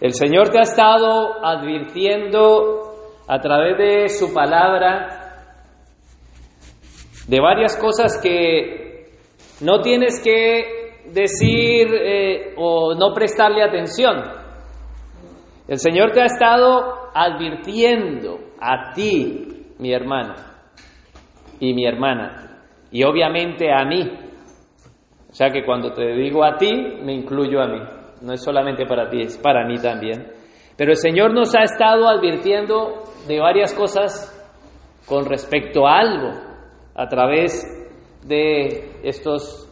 El Señor te ha estado advirtiendo a través de su palabra de varias cosas que no tienes que decir eh, o no prestarle atención. El Señor te ha estado advirtiendo a ti, mi hermano y mi hermana, y obviamente a mí. O sea que cuando te digo a ti, me incluyo a mí. No es solamente para ti, es para mí también. Pero el Señor nos ha estado advirtiendo de varias cosas con respecto a algo a través de estos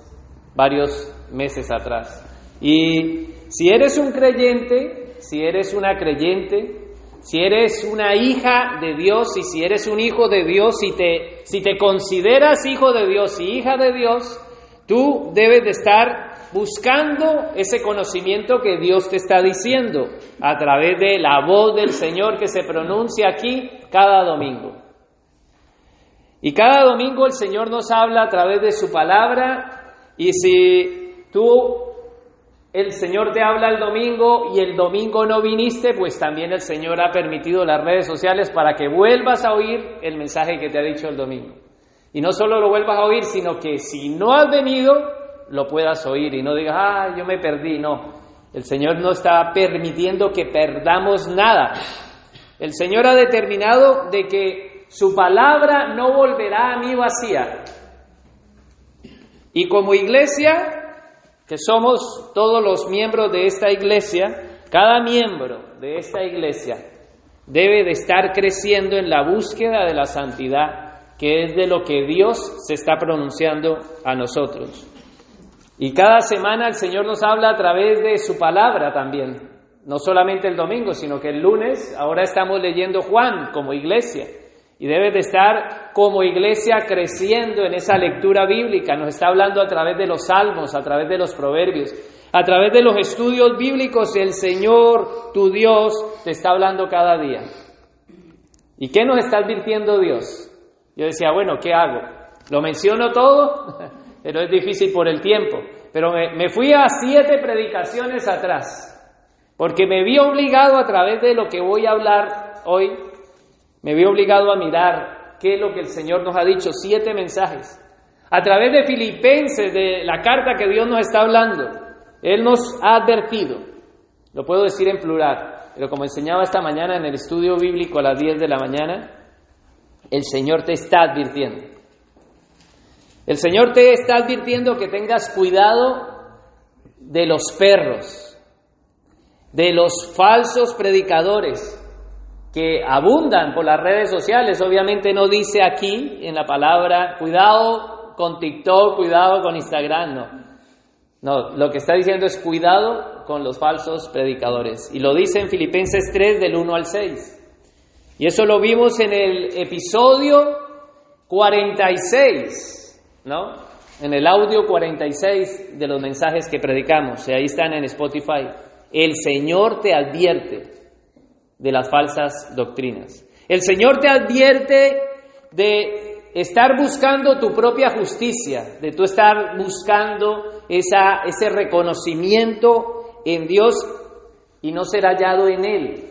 varios meses atrás. Y si eres un creyente, si eres una creyente, si eres una hija de Dios y si eres un hijo de Dios, si te, si te consideras hijo de Dios y hija de Dios, tú debes de estar buscando ese conocimiento que Dios te está diciendo a través de la voz del Señor que se pronuncia aquí cada domingo. Y cada domingo el Señor nos habla a través de su palabra y si tú, el Señor te habla el domingo y el domingo no viniste, pues también el Señor ha permitido las redes sociales para que vuelvas a oír el mensaje que te ha dicho el domingo. Y no solo lo vuelvas a oír, sino que si no has venido, lo puedas oír y no digas, ah, yo me perdí. No, el Señor no está permitiendo que perdamos nada. El Señor ha determinado de que su palabra no volverá a mí vacía. Y como iglesia, que somos todos los miembros de esta iglesia, cada miembro de esta iglesia debe de estar creciendo en la búsqueda de la santidad, que es de lo que Dios se está pronunciando a nosotros. Y cada semana el Señor nos habla a través de su palabra también, no solamente el domingo, sino que el lunes, ahora estamos leyendo Juan como iglesia. Y debe de estar como iglesia creciendo en esa lectura bíblica. Nos está hablando a través de los salmos, a través de los proverbios, a través de los estudios bíblicos. El Señor, tu Dios, te está hablando cada día. ¿Y qué nos está advirtiendo Dios? Yo decía, bueno, ¿qué hago? ¿Lo menciono todo? Pero es difícil por el tiempo. Pero me, me fui a siete predicaciones atrás. Porque me vi obligado a través de lo que voy a hablar hoy me vi obligado a mirar qué es lo que el Señor nos ha dicho, siete mensajes. A través de Filipenses, de la carta que Dios nos está hablando, Él nos ha advertido, lo puedo decir en plural, pero como enseñaba esta mañana en el estudio bíblico a las 10 de la mañana, el Señor te está advirtiendo. El Señor te está advirtiendo que tengas cuidado de los perros, de los falsos predicadores, que abundan por las redes sociales. Obviamente no dice aquí en la palabra, cuidado con TikTok, cuidado con Instagram, no. No, lo que está diciendo es cuidado con los falsos predicadores. Y lo dice en Filipenses 3 del 1 al 6. Y eso lo vimos en el episodio 46, ¿no? En el audio 46 de los mensajes que predicamos. Ahí están en Spotify. El Señor te advierte de las falsas doctrinas. El Señor te advierte de estar buscando tu propia justicia, de tú estar buscando esa, ese reconocimiento en Dios y no ser hallado en Él.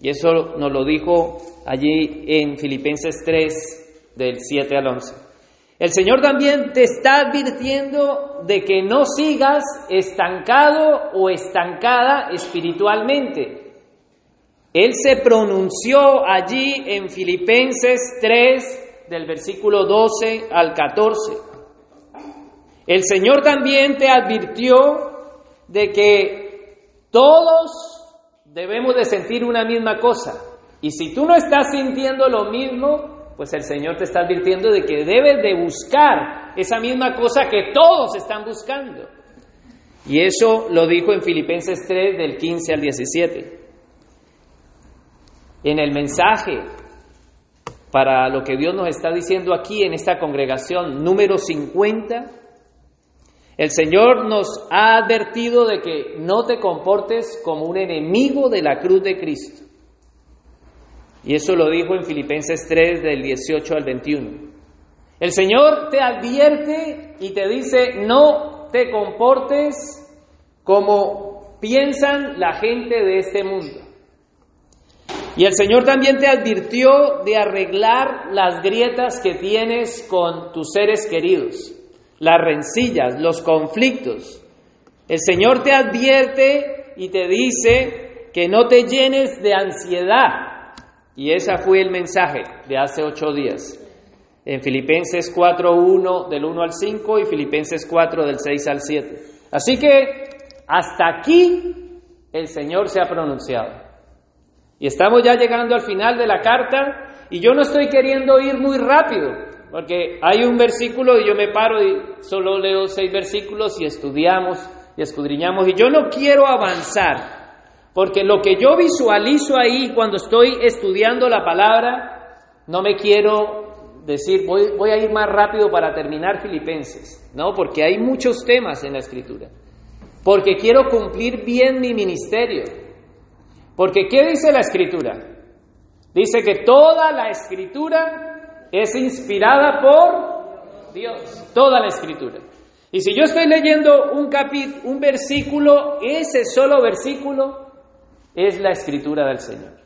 Y eso nos lo dijo allí en Filipenses 3, del 7 al 11. El Señor también te está advirtiendo de que no sigas estancado o estancada espiritualmente. Él se pronunció allí en Filipenses 3, del versículo 12 al 14. El Señor también te advirtió de que todos debemos de sentir una misma cosa. Y si tú no estás sintiendo lo mismo, pues el Señor te está advirtiendo de que debes de buscar esa misma cosa que todos están buscando. Y eso lo dijo en Filipenses 3 del 15 al 17 en el mensaje para lo que Dios nos está diciendo aquí en esta congregación número 50, el Señor nos ha advertido de que no te comportes como un enemigo de la cruz de Cristo. Y eso lo dijo en Filipenses 3 del 18 al 21. El Señor te advierte y te dice, no te comportes como piensan la gente de este mundo. Y el Señor también te advirtió de arreglar las grietas que tienes con tus seres queridos, las rencillas, los conflictos. El Señor te advierte y te dice que no te llenes de ansiedad. Y ese fue el mensaje de hace ocho días. En Filipenses 4.1 del 1 al 5 y Filipenses 4 del 6 al 7. Así que hasta aquí el Señor se ha pronunciado. Y estamos ya llegando al final de la carta y yo no estoy queriendo ir muy rápido, porque hay un versículo y yo me paro y solo leo seis versículos y estudiamos y escudriñamos y yo no quiero avanzar, porque lo que yo visualizo ahí cuando estoy estudiando la palabra, no me quiero decir voy, voy a ir más rápido para terminar Filipenses, no, porque hay muchos temas en la escritura, porque quiero cumplir bien mi ministerio porque ¿qué dice la escritura? Dice que toda la escritura es inspirada por Dios, toda la escritura. Y si yo estoy leyendo un capítulo, un versículo, ese solo versículo es la escritura del Señor.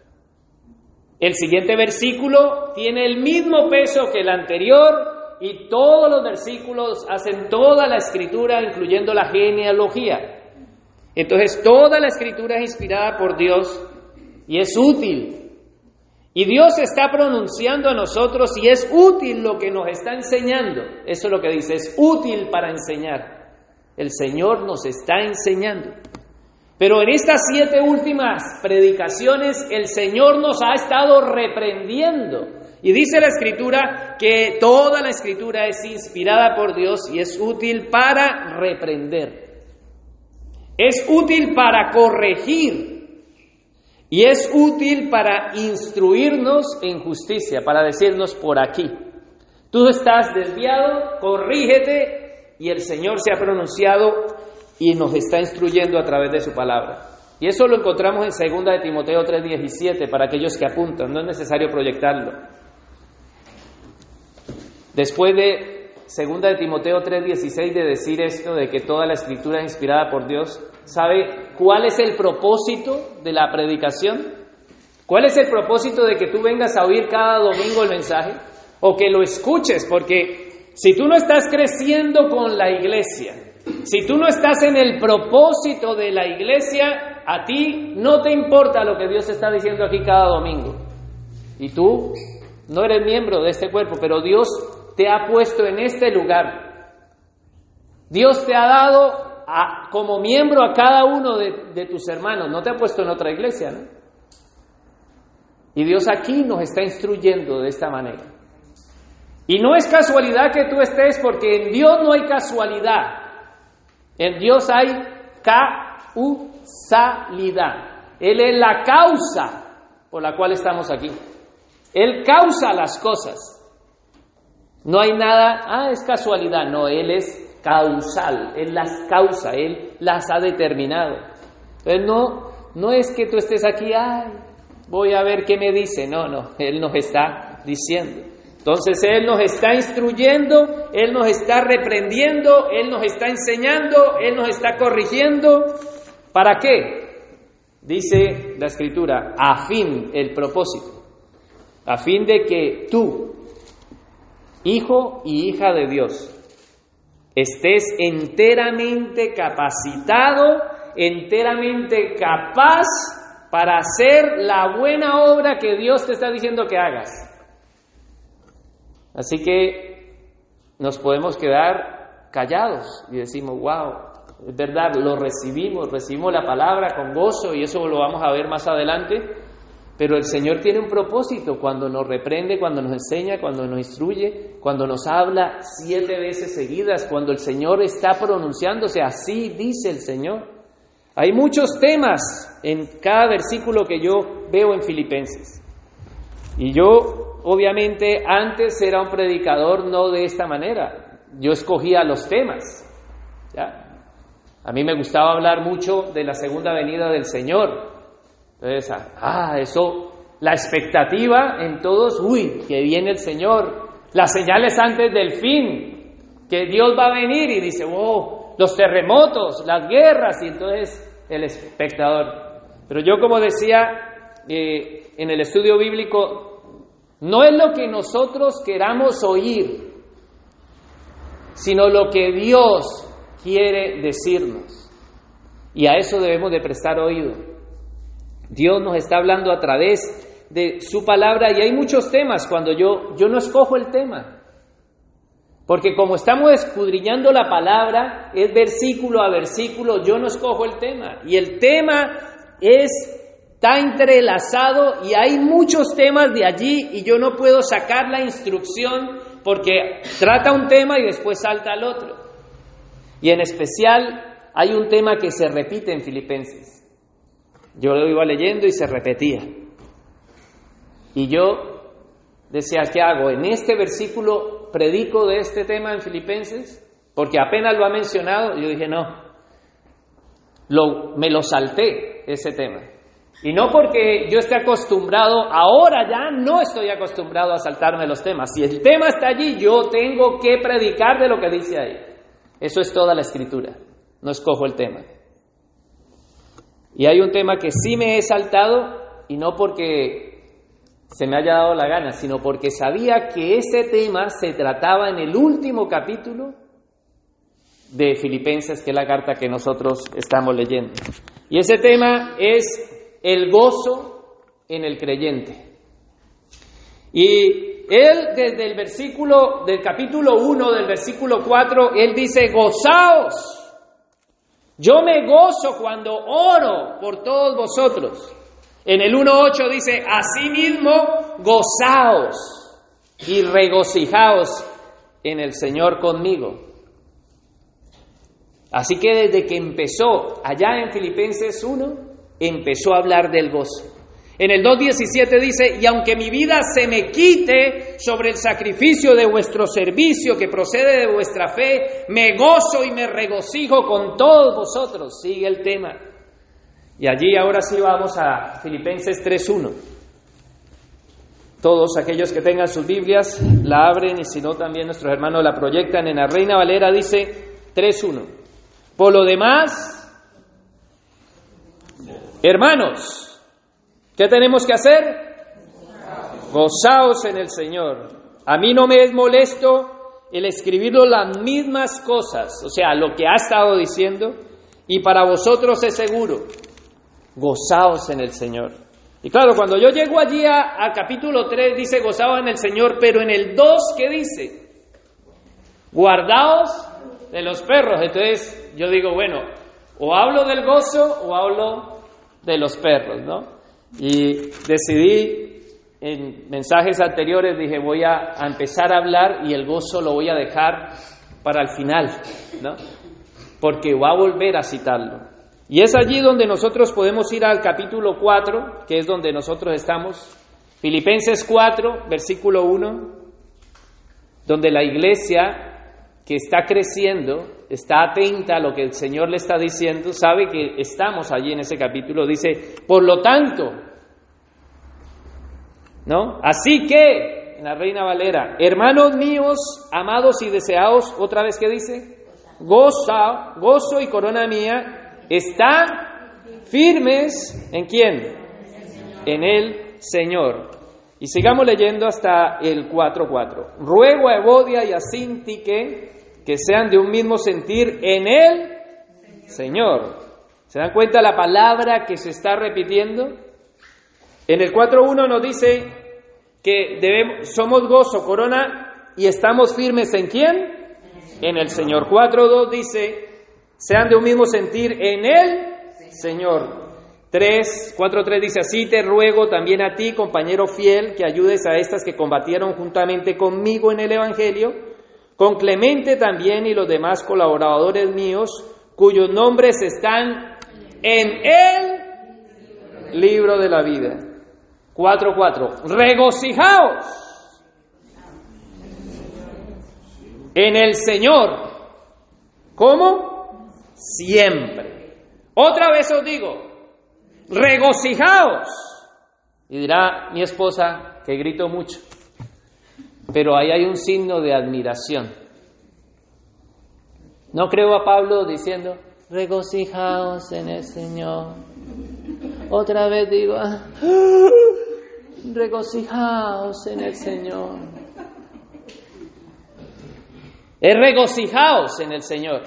El siguiente versículo tiene el mismo peso que el anterior y todos los versículos hacen toda la escritura, incluyendo la genealogía. Entonces toda la escritura es inspirada por Dios y es útil. Y Dios está pronunciando a nosotros y es útil lo que nos está enseñando. Eso es lo que dice, es útil para enseñar. El Señor nos está enseñando. Pero en estas siete últimas predicaciones el Señor nos ha estado reprendiendo. Y dice la escritura que toda la escritura es inspirada por Dios y es útil para reprender. Es útil para corregir y es útil para instruirnos en justicia, para decirnos por aquí. Tú estás desviado, corrígete y el Señor se ha pronunciado y nos está instruyendo a través de su palabra. Y eso lo encontramos en 2 de Timoteo 3:17 para aquellos que apuntan, no es necesario proyectarlo. Después de segunda de Timoteo 3:16 de decir esto, de que toda la escritura es inspirada por Dios, ¿sabe cuál es el propósito de la predicación? ¿Cuál es el propósito de que tú vengas a oír cada domingo el mensaje? O que lo escuches, porque si tú no estás creciendo con la iglesia, si tú no estás en el propósito de la iglesia, a ti no te importa lo que Dios está diciendo aquí cada domingo. Y tú no eres miembro de este cuerpo, pero Dios te ha puesto en este lugar. Dios te ha dado como miembro a cada uno de, tus hermanos, no te ha puesto en otra iglesia. Y Dios aquí nos está instruyendo de esta manera. Y no es casualidad que tú estés, porque en Dios no hay casualidad. En Dios hay causalidad. Él es la causa por la cual estamos aquí. Él causa las cosas. No hay nada, ah, es casualidad, no, Él es causal, Él las causa, Él las ha determinado. Entonces no, no es que tú estés aquí, ay, voy a ver qué me dice, no, no, Él nos está diciendo. Entonces Él nos está instruyendo, Él nos está reprendiendo, Él nos está enseñando, Él nos está corrigiendo. ¿Para qué? Dice la escritura, a fin, el propósito, a fin de que tú, hijo y hija de Dios, estés enteramente capacitado, enteramente capaz para hacer la buena obra que Dios te está diciendo que hagas. Así que nos podemos quedar callados y decimos, wow, es verdad, lo recibimos, recibimos la palabra con gozo y eso lo vamos a ver más adelante pero el Señor tiene un propósito cuando nos reprende, cuando nos enseña, cuando nos instruye, cuando nos habla siete veces seguidas, cuando el Señor está pronunciándose, así dice el Señor. Hay muchos temas en cada versículo que yo veo en Filipenses. Y yo, obviamente, antes era un predicador no de esta manera. Yo escogía los temas. A mí me gustaba hablar mucho de la segunda venida del Señor, entonces, ah, eso, la expectativa en todos, uy, que viene el Señor, las señales antes del fin, que Dios va a venir y dice, oh, los terremotos, las guerras, y entonces el espectador. Pero yo como decía eh, en el estudio bíblico, no es lo que nosotros queramos oír, sino lo que Dios quiere decirnos. Y a eso debemos de prestar oído. Dios nos está hablando a través de su palabra y hay muchos temas cuando yo, yo no escojo el tema. Porque como estamos escudriñando la palabra, es versículo a versículo, yo no escojo el tema. Y el tema es, está entrelazado y hay muchos temas de allí y yo no puedo sacar la instrucción porque trata un tema y después salta al otro. Y en especial hay un tema que se repite en Filipenses. Yo lo iba leyendo y se repetía. Y yo decía, ¿qué hago? En este versículo predico de este tema en Filipenses, porque apenas lo ha mencionado, yo dije, no, lo, me lo salté ese tema. Y no porque yo esté acostumbrado, ahora ya no estoy acostumbrado a saltarme los temas. Si el tema está allí, yo tengo que predicar de lo que dice ahí. Eso es toda la escritura, no escojo el tema. Y hay un tema que sí me he saltado, y no porque se me haya dado la gana, sino porque sabía que ese tema se trataba en el último capítulo de Filipenses, que es la carta que nosotros estamos leyendo. Y ese tema es el gozo en el creyente. Y él desde el versículo del capítulo 1 del versículo 4, él dice, gozaos. Yo me gozo cuando oro por todos vosotros. En el 1.8 dice, asimismo, gozaos y regocijaos en el Señor conmigo. Así que desde que empezó allá en Filipenses 1, empezó a hablar del gozo. En el 2.17 dice, y aunque mi vida se me quite sobre el sacrificio de vuestro servicio que procede de vuestra fe, me gozo y me regocijo con todos vosotros. Sigue el tema. Y allí ahora sí vamos a Filipenses 3.1. Todos aquellos que tengan sus Biblias la abren y si no también nuestros hermanos la proyectan. En la Reina Valera dice 3.1. Por lo demás, hermanos, ¿qué tenemos que hacer? Gozaos en el Señor. A mí no me es molesto el escribirlo las mismas cosas, o sea, lo que ha estado diciendo, y para vosotros es seguro gozaos en el Señor. Y claro, cuando yo llego allí a, capítulo 3, dice gozaos en el Señor, pero en el 2, ¿qué dice? Guardaos de los perros. Entonces yo digo, bueno, o hablo del gozo o hablo de los perros, ¿no? Y decidí en mensajes anteriores, dije, voy a, empezar a hablar y el gozo lo voy a dejar para el final, ¿no? Porque va a volver a citarlo. Y es allí donde nosotros podemos ir al capítulo 4, que es donde nosotros estamos, Filipenses 4, versículo 1, donde la iglesia que está creciendo, está atenta a lo que el Señor le está diciendo, sabe que estamos allí en ese capítulo, dice, por lo tanto, ¿no? Así que, en la Reina Valera, hermanos míos, amados y deseados, otra vez que dice, goza, gozo y corona mía, están firmes en quién? En el Señor. Y sigamos leyendo hasta el 4.4. Ruego a Evodia y a Sintique que sean de un mismo sentir en el Señor. ¿Se dan cuenta la palabra que se está repitiendo? En el 4.1 nos dice que debemos, somos gozo, corona, y estamos firmes en quién? En el Señor. 4.2 dice, sean de un mismo sentir en el Señor. 3, 4, 3 dice así, te ruego también a ti, compañero fiel, que ayudes a estas que combatieron juntamente conmigo en el Evangelio, con Clemente también y los demás colaboradores míos, cuyos nombres están en el libro de la vida. 4, 4, regocijaos en el Señor. ¿Cómo? siempre. Otra vez os digo, regocijaos. Y dirá mi esposa que grito mucho, pero ahí hay un signo de admiración. No creo a Pablo diciendo, regocijaos en el Señor. Otra vez digo, ah, regocijaos en el Señor. Es regocijaos en el Señor.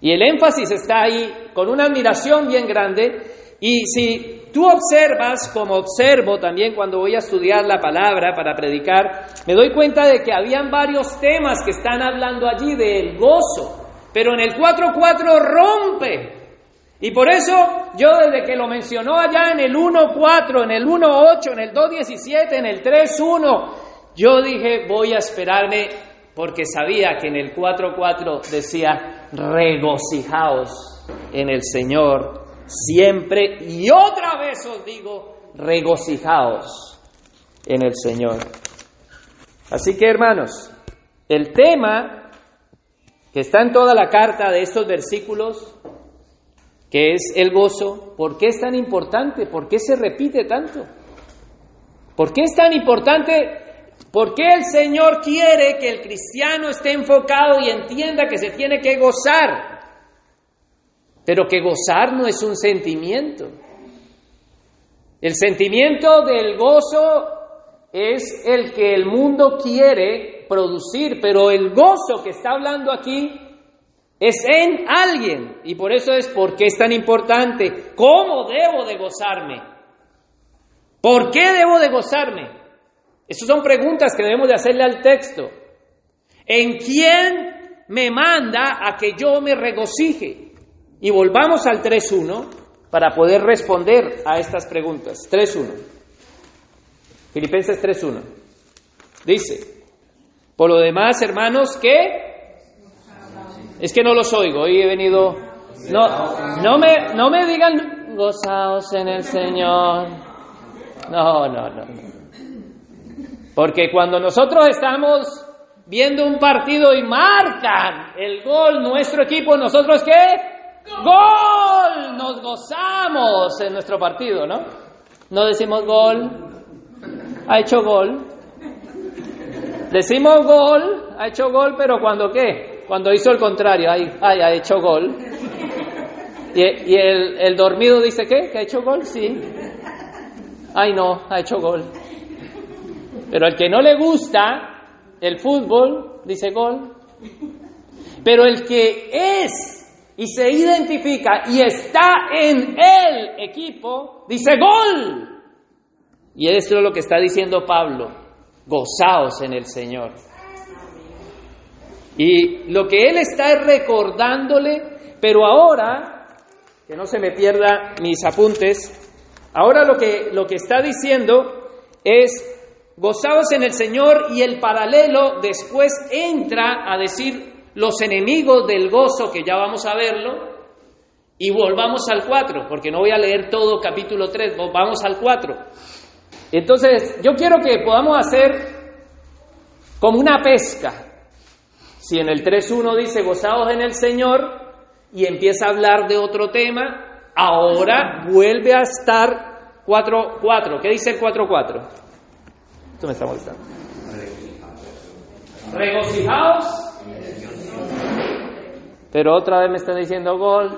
Y el énfasis está ahí con una admiración bien grande. Y si tú observas, como observo también cuando voy a estudiar la palabra para predicar, me doy cuenta de que habían varios temas que están hablando allí del gozo. Pero en el 4.4 rompe. Y por eso yo desde que lo mencionó allá en el 1.4, en el 1.8, en el 2.17, en el 3.1, yo dije voy a esperarme porque sabía que en el 4.4 decía regocijaos en el Señor siempre y otra vez os digo regocijaos en el Señor. Así que hermanos, el tema que está en toda la carta de estos versículos, que es el gozo, ¿por qué es tan importante? ¿Por qué se repite tanto? ¿Por qué es tan importante? ¿Por qué el Señor quiere que el cristiano esté enfocado y entienda que se tiene que gozar? Pero que gozar no es un sentimiento. El sentimiento del gozo es el que el mundo quiere producir, pero el gozo que está hablando aquí es en alguien. Y por eso es por qué es tan importante. ¿Cómo debo de gozarme? ¿Por qué debo de gozarme? Esas son preguntas que debemos de hacerle al texto. ¿En quién me manda a que yo me regocije? Y volvamos al 3.1 para poder responder a estas preguntas. 3.1. Filipenses 3.1. Dice, por lo demás, hermanos, ¿qué? Es que no los oigo, hoy he venido... No, no, me, no me digan gozaos en el Señor. No, no, no. Porque cuando nosotros estamos viendo un partido y marcan el gol nuestro equipo, nosotros qué? Gol, nos gozamos en nuestro partido, ¿no? No decimos gol, ha hecho gol, Decimos gol, ha hecho gol, pero cuando qué? Cuando hizo el contrario, ay, ay ha hecho gol. Y, el, el, dormido dice, ¿qué? ¿Que ha hecho gol? Sí. Ay, no, ha hecho gol. Pero el que no le gusta el fútbol, dice gol. Pero el que es y se identifica y está en el equipo, dice gol. Y esto es lo que está diciendo Pablo gozaos en el Señor. Y lo que Él está es recordándole, pero ahora, que no se me pierda mis apuntes, ahora lo que, lo que está diciendo es gozaos en el Señor y el paralelo después entra a decir los enemigos del gozo, que ya vamos a verlo, y volvamos al 4, porque no voy a leer todo capítulo 3, vamos al 4. Entonces, yo quiero que podamos hacer como una pesca. Si en el 3.1 dice gozados en el Señor y empieza a hablar de otro tema, ahora vuelve a estar 4.4. ¿Qué dice el 4.4? Esto me está molestando. Regocijaos. Pero otra vez me están diciendo gol.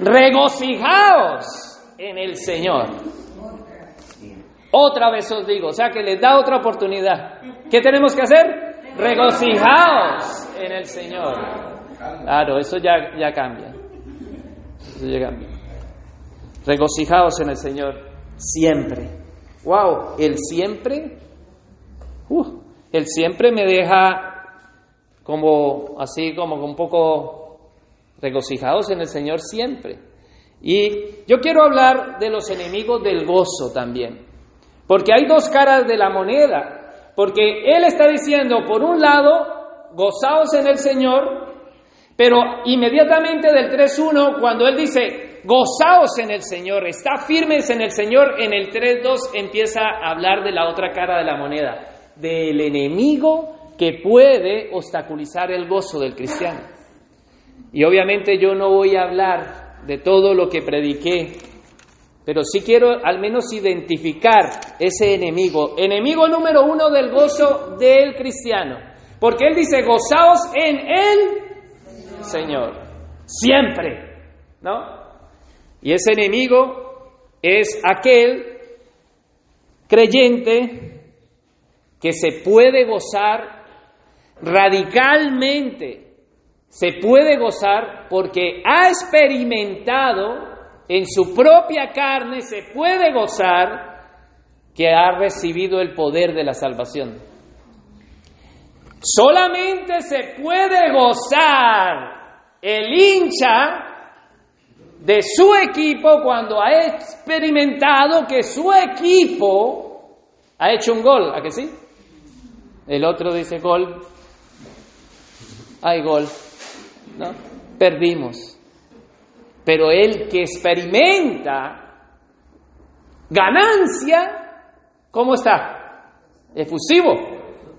Regocijaos en el Señor. Otra vez os digo, o sea que les da otra oportunidad. ¿Qué tenemos que hacer? Regocijaos en el Señor. Claro, eso ya, ya cambia. Eso ya cambia. Regocijaos en el Señor siempre. Wow, el siempre. Uh, el siempre me deja como así, como un poco regocijados en el Señor siempre. Y yo quiero hablar de los enemigos del gozo también. Porque hay dos caras de la moneda. Porque Él está diciendo, por un lado, gozaos en el Señor, pero inmediatamente del 3.1, cuando Él dice, gozaos en el Señor, está firmes en el Señor, en el 3.2 empieza a hablar de la otra cara de la moneda, del enemigo que puede obstaculizar el gozo del cristiano. Y obviamente yo no voy a hablar de todo lo que prediqué pero sí quiero al menos identificar ese enemigo, enemigo número uno del gozo del cristiano. Porque él dice, gozaos en él Señor. Siempre, ¿no? Y ese enemigo es aquel creyente que se puede gozar radicalmente, se puede gozar porque ha experimentado en su propia carne, se puede gozar que ha recibido el poder de la salvación. Solamente se puede gozar el hincha de su equipo cuando ha experimentado que su equipo ha hecho un gol, ¿a que sí? El otro dice gol, hay gol, ¿no? Perdimos. Pero el que experimenta ganancia, ¿cómo está? Efusivo.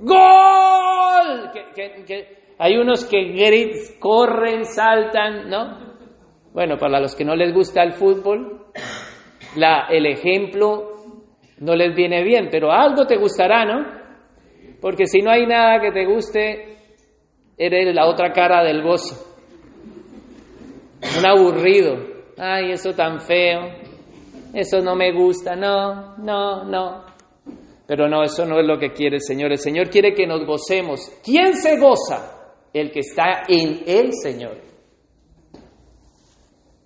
¡Gol! hay unos que corren, saltan, ¿no? Bueno, para los que no les gusta el fútbol, la, el ejemplo no les viene bien, pero algo te gustará, ¿no? Porque si no hay nada que te guste, eres la otra cara del gozo. Un aburrido. Ay, eso tan feo. Eso no me gusta. No, no, no. Pero no, eso no es lo que quiere el Señor. El Señor quiere que nos gocemos. ¿Quién se goza? El que está en el Señor.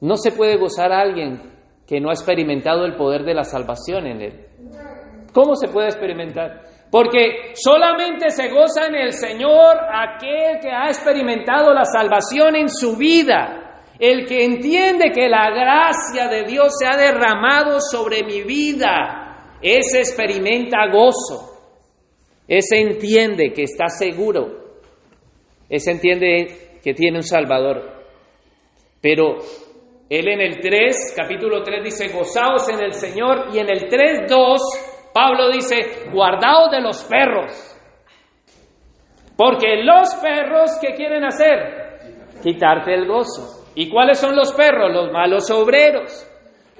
No se puede gozar a alguien que no ha experimentado el poder de la salvación en él. ¿Cómo se puede experimentar? Porque solamente se goza en el Señor aquel que ha experimentado la salvación en su vida, el que entiende que la gracia de Dios se ha derramado sobre mi vida, ese experimenta gozo, ese entiende que está seguro, ese entiende que tiene un Salvador. Pero él en el 3, capítulo 3 dice, gozaos en el Señor. Y en el 3, 2, Pablo dice, guardaos de los perros. Porque los perros, ¿qué quieren hacer? Quitarte el gozo. ¿Y cuáles son los perros? Los malos obreros.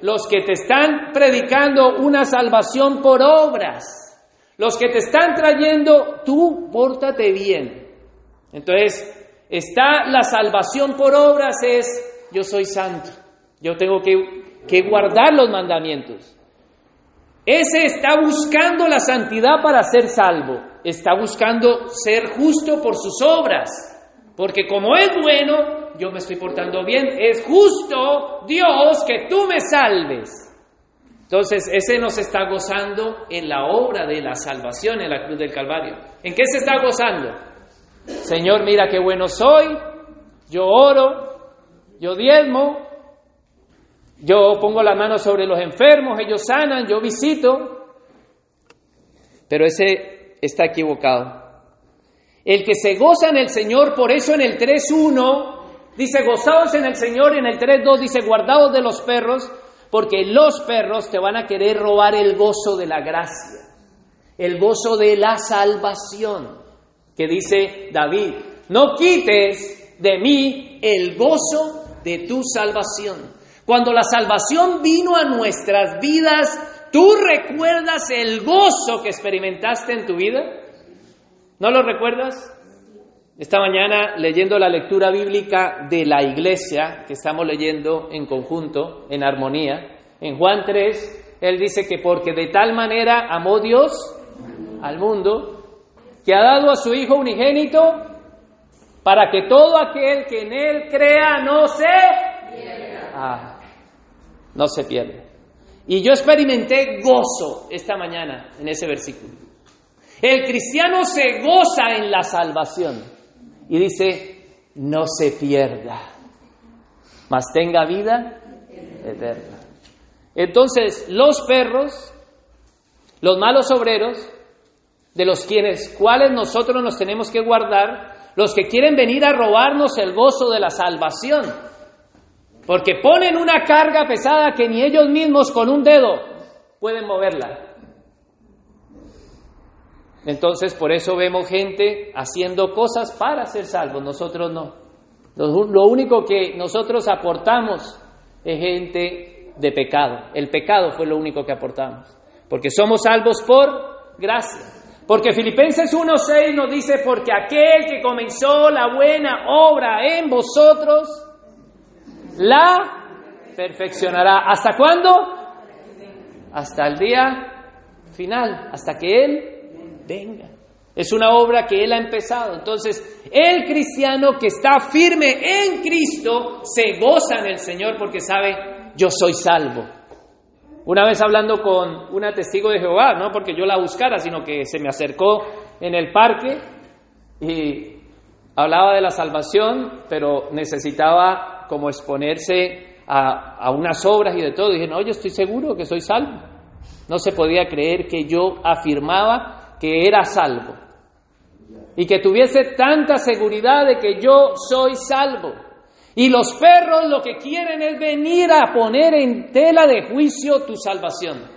Los que te están predicando una salvación por obras. Los que te están trayendo, tú pórtate bien. Entonces, está la salvación por obras, es yo soy santo, yo tengo que, guardar los mandamientos. Ese está buscando la santidad para ser salvo, está buscando ser justo por sus obras, porque como es bueno, yo me estoy portando bien, es justo Dios que tú me salves. Entonces, ese nos está gozando en la obra de la salvación en la cruz del Calvario. ¿En qué se está gozando? Señor, mira qué bueno soy, yo oro, yo diezmo, yo pongo la mano sobre los enfermos, ellos sanan, yo visito, pero ese está equivocado. El que se goza en el Señor, por eso en el 3.1 dice, gozaos en el Señor, en el 3.2 dice, guardaos de los perros, porque los perros te van a querer robar el gozo de la gracia, el gozo de la salvación, que dice David, no quites de mí el gozo de tu salvación. Cuando la salvación vino a nuestras vidas, ¿tú recuerdas el gozo que experimentaste en tu vida? ¿No lo recuerdas? Esta mañana leyendo la lectura bíblica de la iglesia que estamos leyendo en conjunto, en armonía, en Juan 3, él dice que porque de tal manera amó Dios al mundo, que ha dado a su Hijo unigénito para que todo aquel que en Él crea no se. Ah, no se pierde. Y yo experimenté gozo esta mañana en ese versículo. El cristiano se goza en la salvación y dice, no se pierda, mas tenga vida eterna. Entonces, los perros, los malos obreros, de los quienes cuales nosotros nos tenemos que guardar, los que quieren venir a robarnos el gozo de la salvación, porque ponen una carga pesada que ni ellos mismos con un dedo pueden moverla. Entonces, por eso vemos gente haciendo cosas para ser salvos, nosotros no. Lo único que nosotros aportamos es gente de pecado. El pecado fue lo único que aportamos, porque somos salvos por gracia. Porque Filipenses 1.6 nos dice, porque aquel que comenzó la buena obra en vosotros, la perfeccionará. ¿Hasta cuándo? Hasta el día final, hasta que Él venga. Es una obra que Él ha empezado. Entonces, el cristiano que está firme en Cristo se goza en el Señor porque sabe, yo soy salvo. Una vez hablando con una testigo de Jehová, no porque yo la buscara, sino que se me acercó en el parque y hablaba de la salvación, pero necesitaba como exponerse a, unas obras y de todo. Dije, no, yo estoy seguro que soy salvo. No se podía creer que yo afirmaba que era salvo y que tuviese tanta seguridad de que yo soy salvo. Y los perros lo que quieren es venir a poner en tela de juicio tu salvación.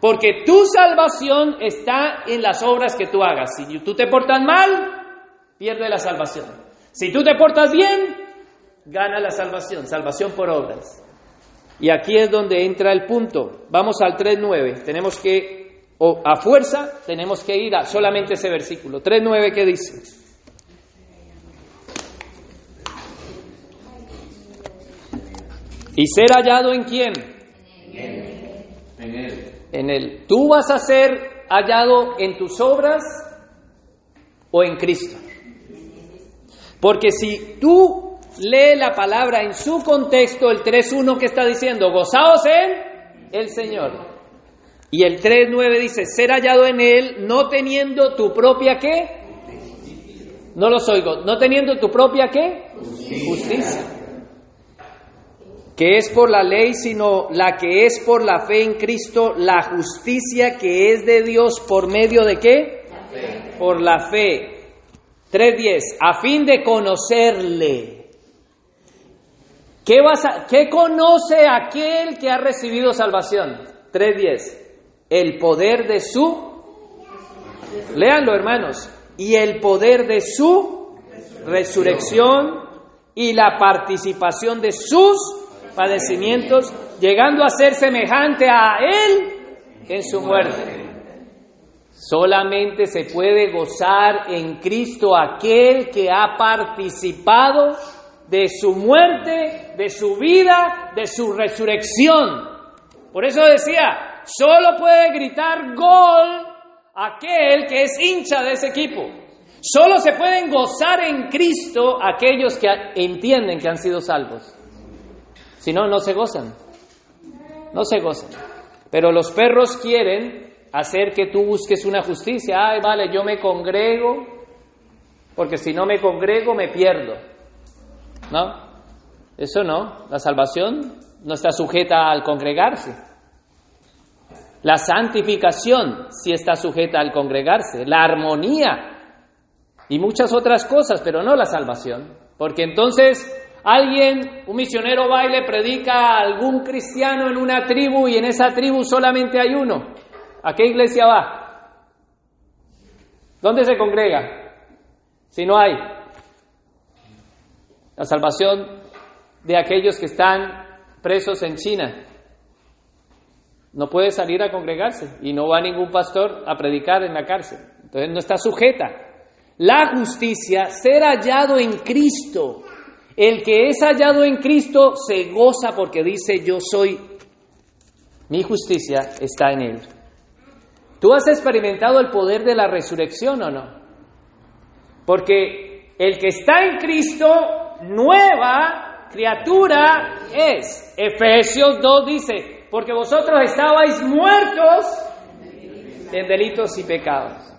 Porque tu salvación está en las obras que tú hagas. Si tú te portas mal, pierde la salvación. Si tú te portas bien, gana la salvación. Salvación por obras. Y aquí es donde entra el punto. Vamos al 3.9. Tenemos que, o a fuerza, tenemos que ir a solamente ese versículo. 3.9 que dice. ¿Y ser hallado en quién? En él. En él. ¿Tú vas a ser hallado en tus obras o en Cristo? Porque si tú lees la palabra en su contexto, el 3.1 que está diciendo, gozaos en el Señor. Y el 3.9 dice, ser hallado en Él, no teniendo tu propia qué? No los oigo, no teniendo tu propia qué? Justicia que es por la ley, sino la que es por la fe en Cristo, la justicia que es de Dios por medio de qué? Por la fe. 3.10, a fin de conocerle. ¿Qué, ¿Qué conoce aquel que ha recibido salvación? 3.10, el poder de su... Léanlo hermanos. Y el poder de su resurrección y la participación de sus padecimientos, llegando a ser semejante a Él en su muerte. Solamente se puede gozar en Cristo aquel que ha participado de su muerte, de su vida, de su resurrección. Por eso decía, solo puede gritar gol aquel que es hincha de ese equipo. Solo se pueden gozar en Cristo aquellos que entienden que han sido salvos. Si no, no se gozan. No se gozan. Pero los perros quieren hacer que tú busques una justicia. Ay, vale, yo me congrego, porque si no me congrego me pierdo. ¿No? Eso no. La salvación no está sujeta al congregarse. La santificación sí está sujeta al congregarse. La armonía y muchas otras cosas, pero no la salvación. Porque entonces Alguien, un misionero va y le predica a algún cristiano en una tribu y en esa tribu solamente hay uno. ¿A qué iglesia va? ¿Dónde se congrega? Si no hay. La salvación de aquellos que están presos en China. No puede salir a congregarse y no va ningún pastor a predicar en la cárcel. Entonces no está sujeta. La justicia, ser hallado en Cristo, el que es hallado en Cristo se goza porque dice, yo soy, mi justicia está en Él. ¿Tú has experimentado el poder de la resurrección o no? Porque el que está en Cristo, nueva criatura es. Efesios 2 dice, porque vosotros estabais muertos en delitos y pecados.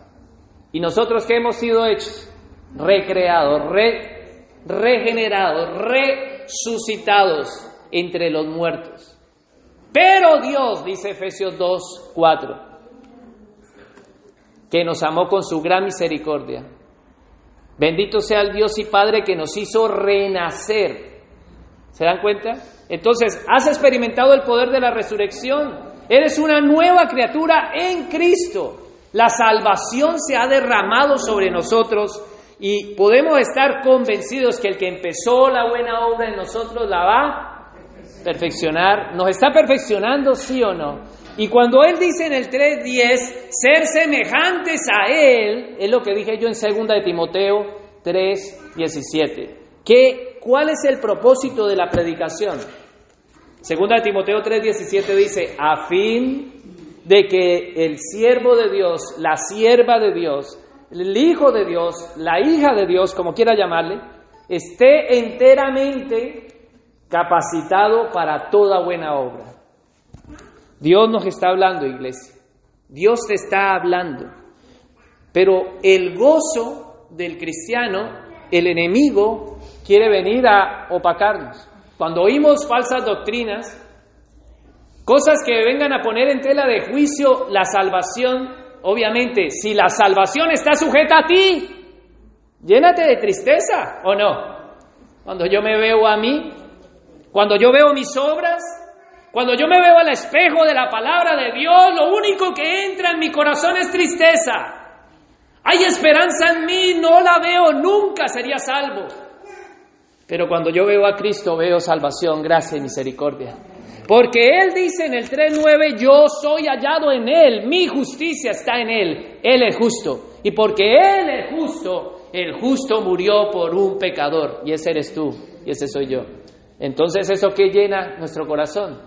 ¿Y nosotros qué hemos sido hechos? Recreados, re regenerados, resucitados entre los muertos. Pero Dios, dice Efesios 2, 4, que nos amó con su gran misericordia. Bendito sea el Dios y Padre que nos hizo renacer. ¿Se dan cuenta? Entonces, has experimentado el poder de la resurrección. Eres una nueva criatura en Cristo. La salvación se ha derramado sobre nosotros y podemos estar convencidos que el que empezó la buena obra en nosotros la va a perfeccionar. ¿Nos está perfeccionando, sí o no? Y cuando Él dice en el 3.10, ser semejantes a Él, es lo que dije yo en 2 de Timoteo 3.17. ¿Qué, ¿Cuál es el propósito de la predicación? Segunda de Timoteo 3:17 dice, a fin de que el siervo de Dios, la sierva de Dios, el hijo de Dios, la hija de Dios, como quiera llamarle, esté enteramente capacitado para toda buena obra. Dios nos está hablando, iglesia. Dios te está hablando. Pero el gozo del cristiano, el enemigo, quiere venir a opacarnos. Cuando oímos falsas doctrinas, cosas que vengan a poner en tela de juicio la salvación, obviamente, si la salvación está sujeta a ti, llénate de tristeza o no. Cuando yo me veo a mí, cuando yo veo mis obras, cuando yo me veo al espejo de la palabra de Dios, lo único que entra en mi corazón es tristeza. Hay esperanza en mí, no la veo, nunca sería salvo. Pero cuando yo veo a Cristo veo salvación, gracia y misericordia. Porque Él dice en el 3.9, yo soy hallado en Él, mi justicia está en Él, Él es justo. Y porque Él es justo, el justo murió por un pecador, y ese eres tú, y ese soy yo. Entonces, ¿eso que llena nuestro corazón?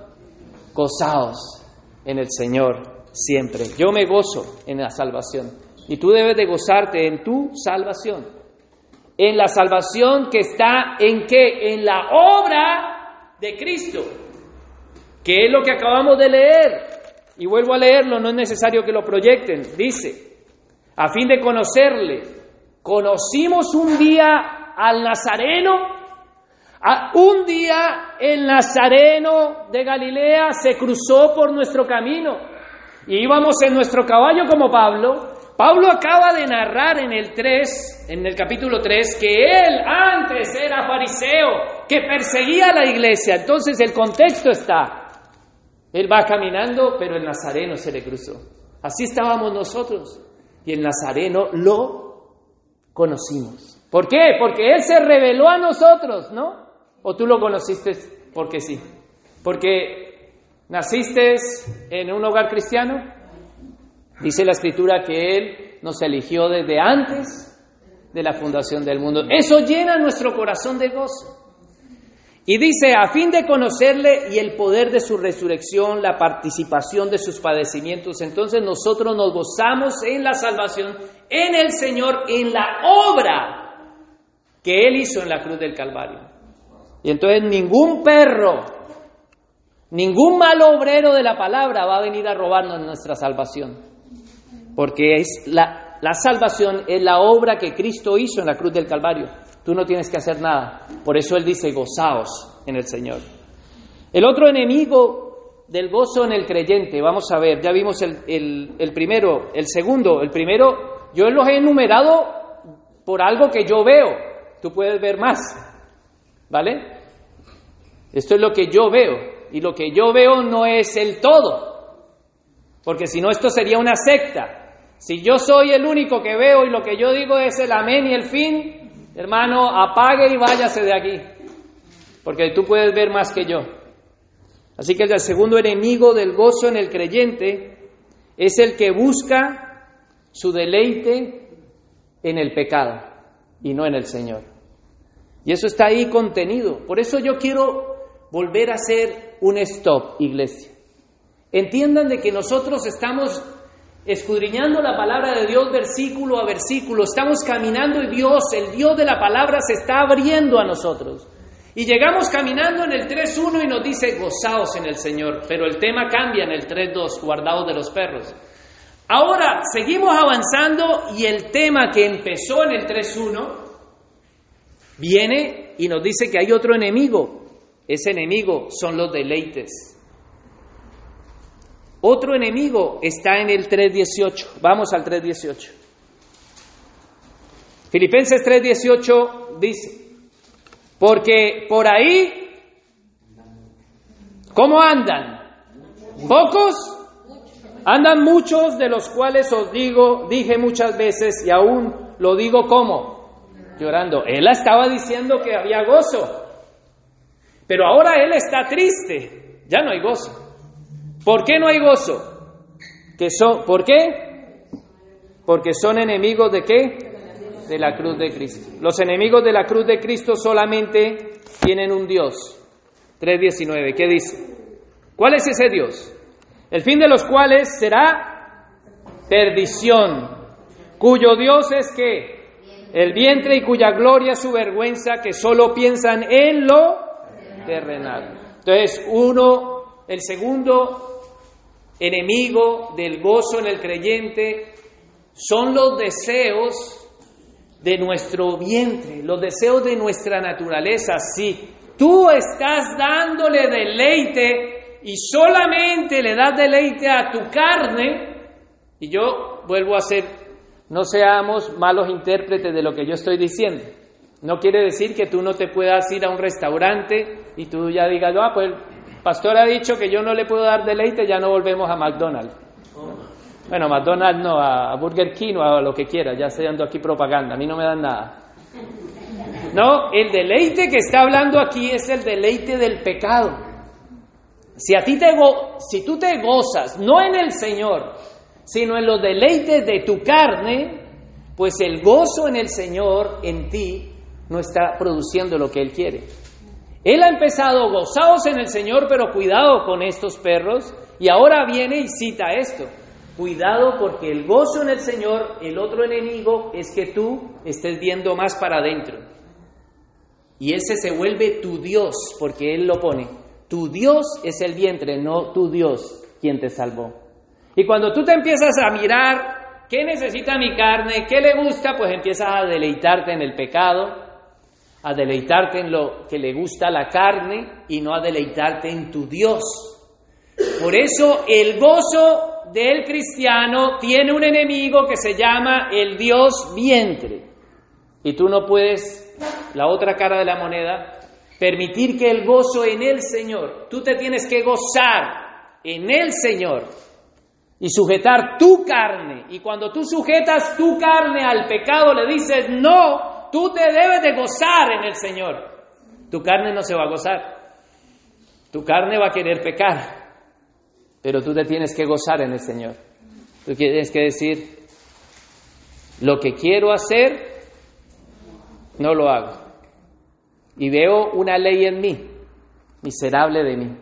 Gozaos en el Señor siempre. Yo me gozo en la salvación, y tú debes de gozarte en tu salvación en la salvación que está en qué? En la obra de Cristo, que es lo que acabamos de leer. Y vuelvo a leerlo, no es necesario que lo proyecten. Dice, a fin de conocerle, conocimos un día al Nazareno, un día el Nazareno de Galilea se cruzó por nuestro camino y íbamos en nuestro caballo como Pablo Pablo acaba de narrar en el 3, en el capítulo 3, que él antes era fariseo, que perseguía a la iglesia. Entonces el contexto está. Él va caminando, pero el nazareno se le cruzó. Así estábamos nosotros. Y el nazareno lo conocimos. ¿Por qué? Porque él se reveló a nosotros, ¿no? ¿O tú lo conociste porque sí? Porque naciste en un hogar cristiano, Dice la escritura que Él nos eligió desde antes de la fundación del mundo. Eso llena nuestro corazón de gozo. Y dice, a fin de conocerle y el poder de su resurrección, la participación de sus padecimientos, entonces nosotros nos gozamos en la salvación, en el Señor, en la obra que Él hizo en la cruz del Calvario. Y entonces ningún perro, ningún mal obrero de la palabra va a venir a robarnos nuestra salvación porque es la, la salvación es la obra que Cristo hizo en la cruz del Calvario. Tú no tienes que hacer nada. Por eso Él dice, gozaos en el Señor. El otro enemigo del gozo en el creyente, vamos a ver, ya vimos el, el primero, el segundo, el primero, yo los he enumerado por algo que yo veo. Tú puedes ver más, ¿vale? Esto es lo que yo veo. Y lo que yo veo no es el todo. Porque si no, esto sería una secta. Si yo soy el único que veo y lo que yo digo es el amén y el fin, hermano, apague y váyase de aquí, porque tú puedes ver más que yo. Así que el segundo enemigo del gozo en el creyente es el que busca su deleite en el pecado y no en el Señor. Y eso está ahí contenido. Por eso yo quiero volver a hacer un stop, iglesia. Entiendan de que nosotros estamos escudriñando la palabra de Dios versículo a versículo, estamos caminando y Dios, el Dios de la palabra, se está abriendo a nosotros. Y llegamos caminando en el 3.1 y nos dice, gozaos en el Señor, pero el tema cambia en el 3.2, guardados de los perros. Ahora, seguimos avanzando y el tema que empezó en el 3.1 viene y nos dice que hay otro enemigo. Ese enemigo son los deleites. Otro enemigo está en el 3.18. Vamos al 3.18. Filipenses 3.18 dice, porque por ahí, ¿cómo andan? ¿Pocos? Andan muchos de los cuales os digo, dije muchas veces y aún lo digo como, llorando. Él estaba diciendo que había gozo. Pero ahora él está triste, ya no hay gozo. ¿Por qué no hay gozo? Que son, ¿Por qué? Porque son enemigos de qué? De la cruz de Cristo. Los enemigos de la cruz de Cristo solamente tienen un Dios. 3.19, ¿qué dice? ¿Cuál es ese Dios? El fin de los cuales será perdición, cuyo Dios es que el vientre y cuya gloria su vergüenza, que solo piensan en lo terrenal. Entonces, uno, el segundo enemigo del gozo en el creyente son los deseos de nuestro vientre, los deseos de nuestra naturaleza. Si tú estás dándole deleite y solamente le das deleite a tu carne, y yo vuelvo a ser, no seamos malos intérpretes de lo que yo estoy diciendo. No quiere decir que tú no te puedas ir a un restaurante y tú ya digas, ah, pues el pastor ha dicho que yo no le puedo dar deleite, ya no volvemos a McDonald's. Bueno, McDonald's no, a Burger King o a lo que quiera, ya estoy dando aquí propaganda, a mí no me dan nada. No, el deleite que está hablando aquí es el deleite del pecado. Si a ti te si tú te gozas no en el Señor, sino en los deleites de tu carne, pues el gozo en el Señor en ti no está produciendo lo que él quiere. Él ha empezado gozados en el Señor, pero cuidado con estos perros, y ahora viene y cita esto. Cuidado porque el gozo en el Señor, el otro enemigo, es que tú estés viendo más para adentro. Y ese se vuelve tu Dios, porque Él lo pone. Tu Dios es el vientre, no tu Dios quien te salvó. Y cuando tú te empiezas a mirar qué necesita mi carne, qué le gusta, pues empiezas a deleitarte en el pecado, a deleitarte en lo que le gusta la carne y no a deleitarte en tu Dios. Por eso el gozo del cristiano tiene un enemigo que se llama el Dios vientre. Y tú no puedes, la otra cara de la moneda, permitir que el gozo en el Señor, tú te tienes que gozar en el Señor y sujetar tu carne. Y cuando tú sujetas tu carne al pecado, le dices, no, tú te debes de gozar en el Señor. Tu carne no se va a gozar. Tu carne va a querer pecar pero tú te tienes que gozar en el Señor. Tú tienes que decir, lo que quiero hacer, no lo hago. Y veo una ley en mí, miserable de mí.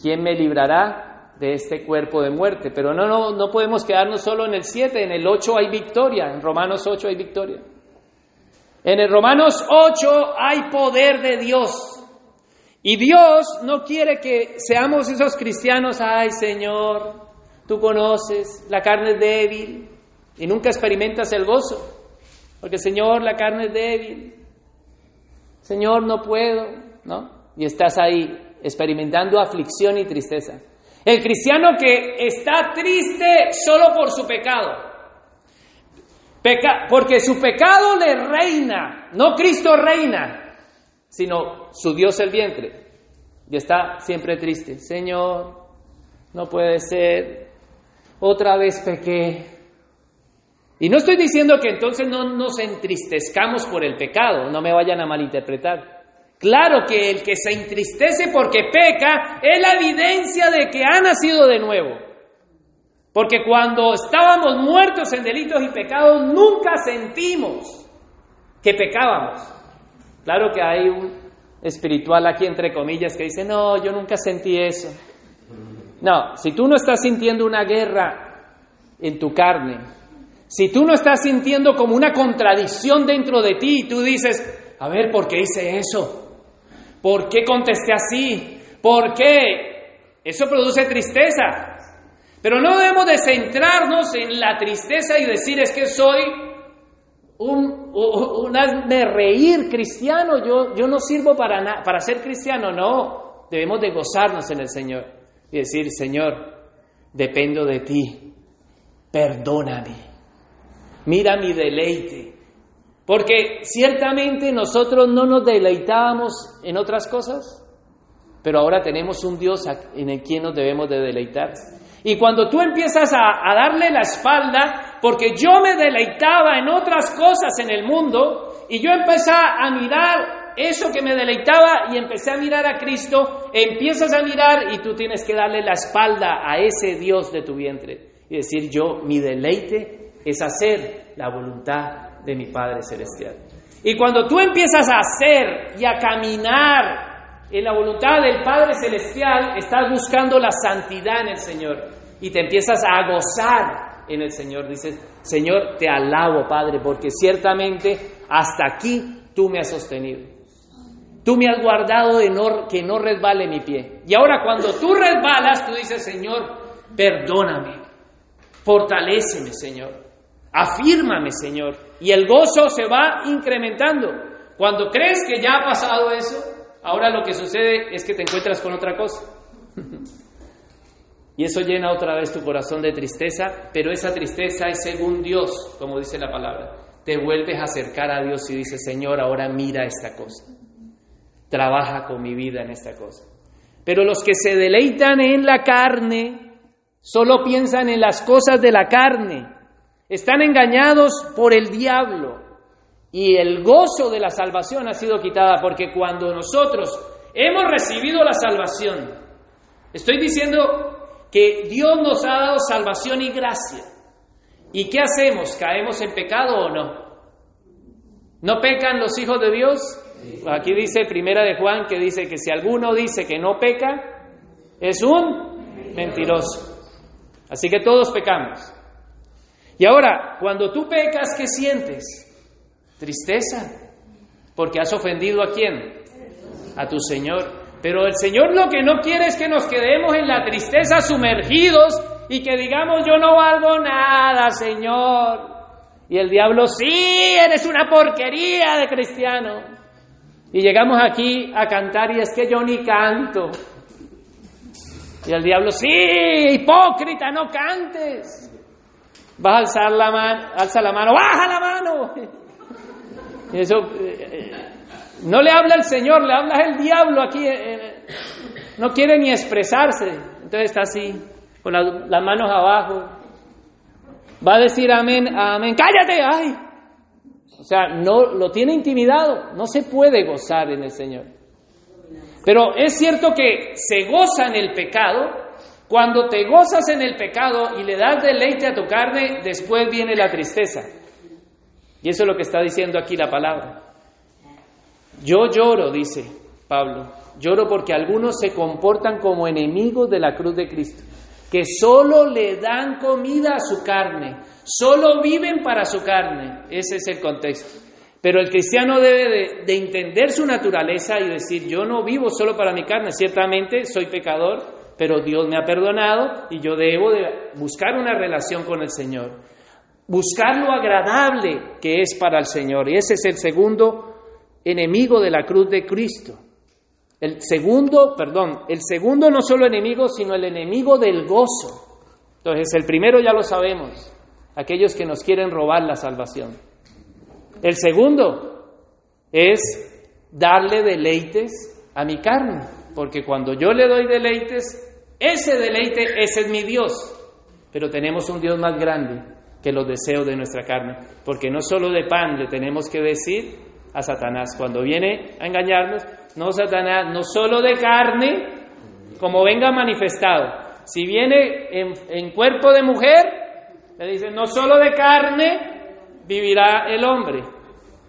¿Quién me librará de este cuerpo de muerte? Pero no, no, no podemos quedarnos solo en el 7, en el 8 hay victoria, en Romanos 8 hay victoria. En el Romanos 8 hay poder de Dios. Y Dios no quiere que seamos esos cristianos, ay Señor, tú conoces, la carne es débil y nunca experimentas el gozo. Porque Señor, la carne es débil. Señor, no puedo, ¿no? Y estás ahí experimentando aflicción y tristeza. El cristiano que está triste solo por su pecado. Peca porque su pecado le reina, no Cristo reina sino su Dios el vientre. Y está siempre triste. Señor, no puede ser. Otra vez pequé. Y no estoy diciendo que entonces no nos entristezcamos por el pecado, no me vayan a malinterpretar. Claro que el que se entristece porque peca es la evidencia de que ha nacido de nuevo. Porque cuando estábamos muertos en delitos y pecados, nunca sentimos que pecábamos. Claro que hay un espiritual aquí entre comillas que dice, no, yo nunca sentí eso. No, si tú no estás sintiendo una guerra en tu carne, si tú no estás sintiendo como una contradicción dentro de ti y tú dices, a ver, ¿por qué hice eso? ¿Por qué contesté así? ¿Por qué? Eso produce tristeza. Pero no debemos de centrarnos en la tristeza y decir es que soy un, un, de reír cristiano, yo, yo no sirvo para, para ser cristiano, no, debemos de gozarnos en el Señor y decir, Señor, dependo de ti, perdóname, mira mi deleite, porque ciertamente nosotros no nos deleitábamos en otras cosas, pero ahora tenemos un Dios en el quien nos debemos de deleitar. Y cuando tú empiezas a, darle la espalda, porque yo me deleitaba en otras cosas en el mundo, y yo empecé a mirar eso que me deleitaba y empecé a mirar a Cristo, empiezas a mirar y tú tienes que darle la espalda a ese Dios de tu vientre y decir yo, mi deleite es hacer la voluntad de mi Padre Celestial. Y cuando tú empiezas a hacer y a caminar en la voluntad del Padre Celestial, estás buscando la santidad en el Señor y te empiezas a gozar en el Señor. Dices, Señor, te alabo, Padre, porque ciertamente hasta aquí tú me has sostenido. Tú me has guardado de que no resbale mi pie. Y ahora cuando tú resbalas, tú dices, Señor, perdóname, fortaléceme, Señor, afírmame, Señor. Y el gozo se va incrementando. Cuando crees que ya ha pasado eso, ahora lo que sucede es que te encuentras con otra cosa. y eso llena otra vez tu corazón de tristeza, pero esa tristeza es según Dios, como dice la palabra te vuelves a acercar a Dios y dices, Señor, ahora mira esta cosa. Trabaja con mi vida en esta cosa. Pero los que se deleitan en la carne, solo piensan en las cosas de la carne. Están engañados por el diablo. Y el gozo de la salvación ha sido quitada porque cuando nosotros hemos recibido la salvación, estoy diciendo que Dios nos ha dado salvación y gracia. ¿Y qué hacemos? ¿Caemos en pecado o no? ¿No pecan los hijos de Dios? Aquí dice Primera de Juan que dice que si alguno dice que no peca, es un mentiroso. Así que todos pecamos. Y ahora, cuando tú pecas, ¿qué sientes? Tristeza. Porque has ofendido a quién? A tu Señor. Pero el Señor lo que no quiere es que nos quedemos en la tristeza sumergidos y que digamos yo no valgo nada, Señor. Y el diablo, sí, eres una porquería de cristiano. Y llegamos aquí a cantar y es que yo ni canto. Y el diablo, sí, hipócrita, no cantes. Vas a alzar la mano, alza la mano, baja la mano. Eso eh, no le habla el Señor, le habla el diablo aquí. Eh, eh, no quiere ni expresarse. Entonces está así con las manos abajo. Va a decir amén, amén, cállate, ay. O sea, no lo tiene intimidado, no se puede gozar en el Señor. Pero es cierto que se goza en el pecado. Cuando te gozas en el pecado y le das deleite a tu carne, después viene la tristeza. Y eso es lo que está diciendo aquí la palabra. Yo lloro, dice Pablo, lloro porque algunos se comportan como enemigos de la cruz de Cristo que solo le dan comida a su carne, solo viven para su carne. Ese es el contexto. Pero el cristiano debe de, entender su naturaleza y decir, yo no vivo solo para mi carne, ciertamente soy pecador, pero Dios me ha perdonado y yo debo de buscar una relación con el Señor, buscar lo agradable que es para el Señor. Y ese es el segundo enemigo de la cruz de Cristo. El segundo, perdón, el segundo no solo enemigo, sino el enemigo del gozo. Entonces, el primero ya lo sabemos, aquellos que nos quieren robar la salvación. El segundo es darle deleites a mi carne, porque cuando yo le doy deleites, ese deleite, ese es mi Dios. Pero tenemos un Dios más grande que los deseos de nuestra carne, porque no solo de pan le tenemos que decir a Satanás cuando viene a engañarnos, no Satanás, no solo de carne, como venga manifestado. Si viene en, cuerpo de mujer, le dice, no solo de carne vivirá el hombre,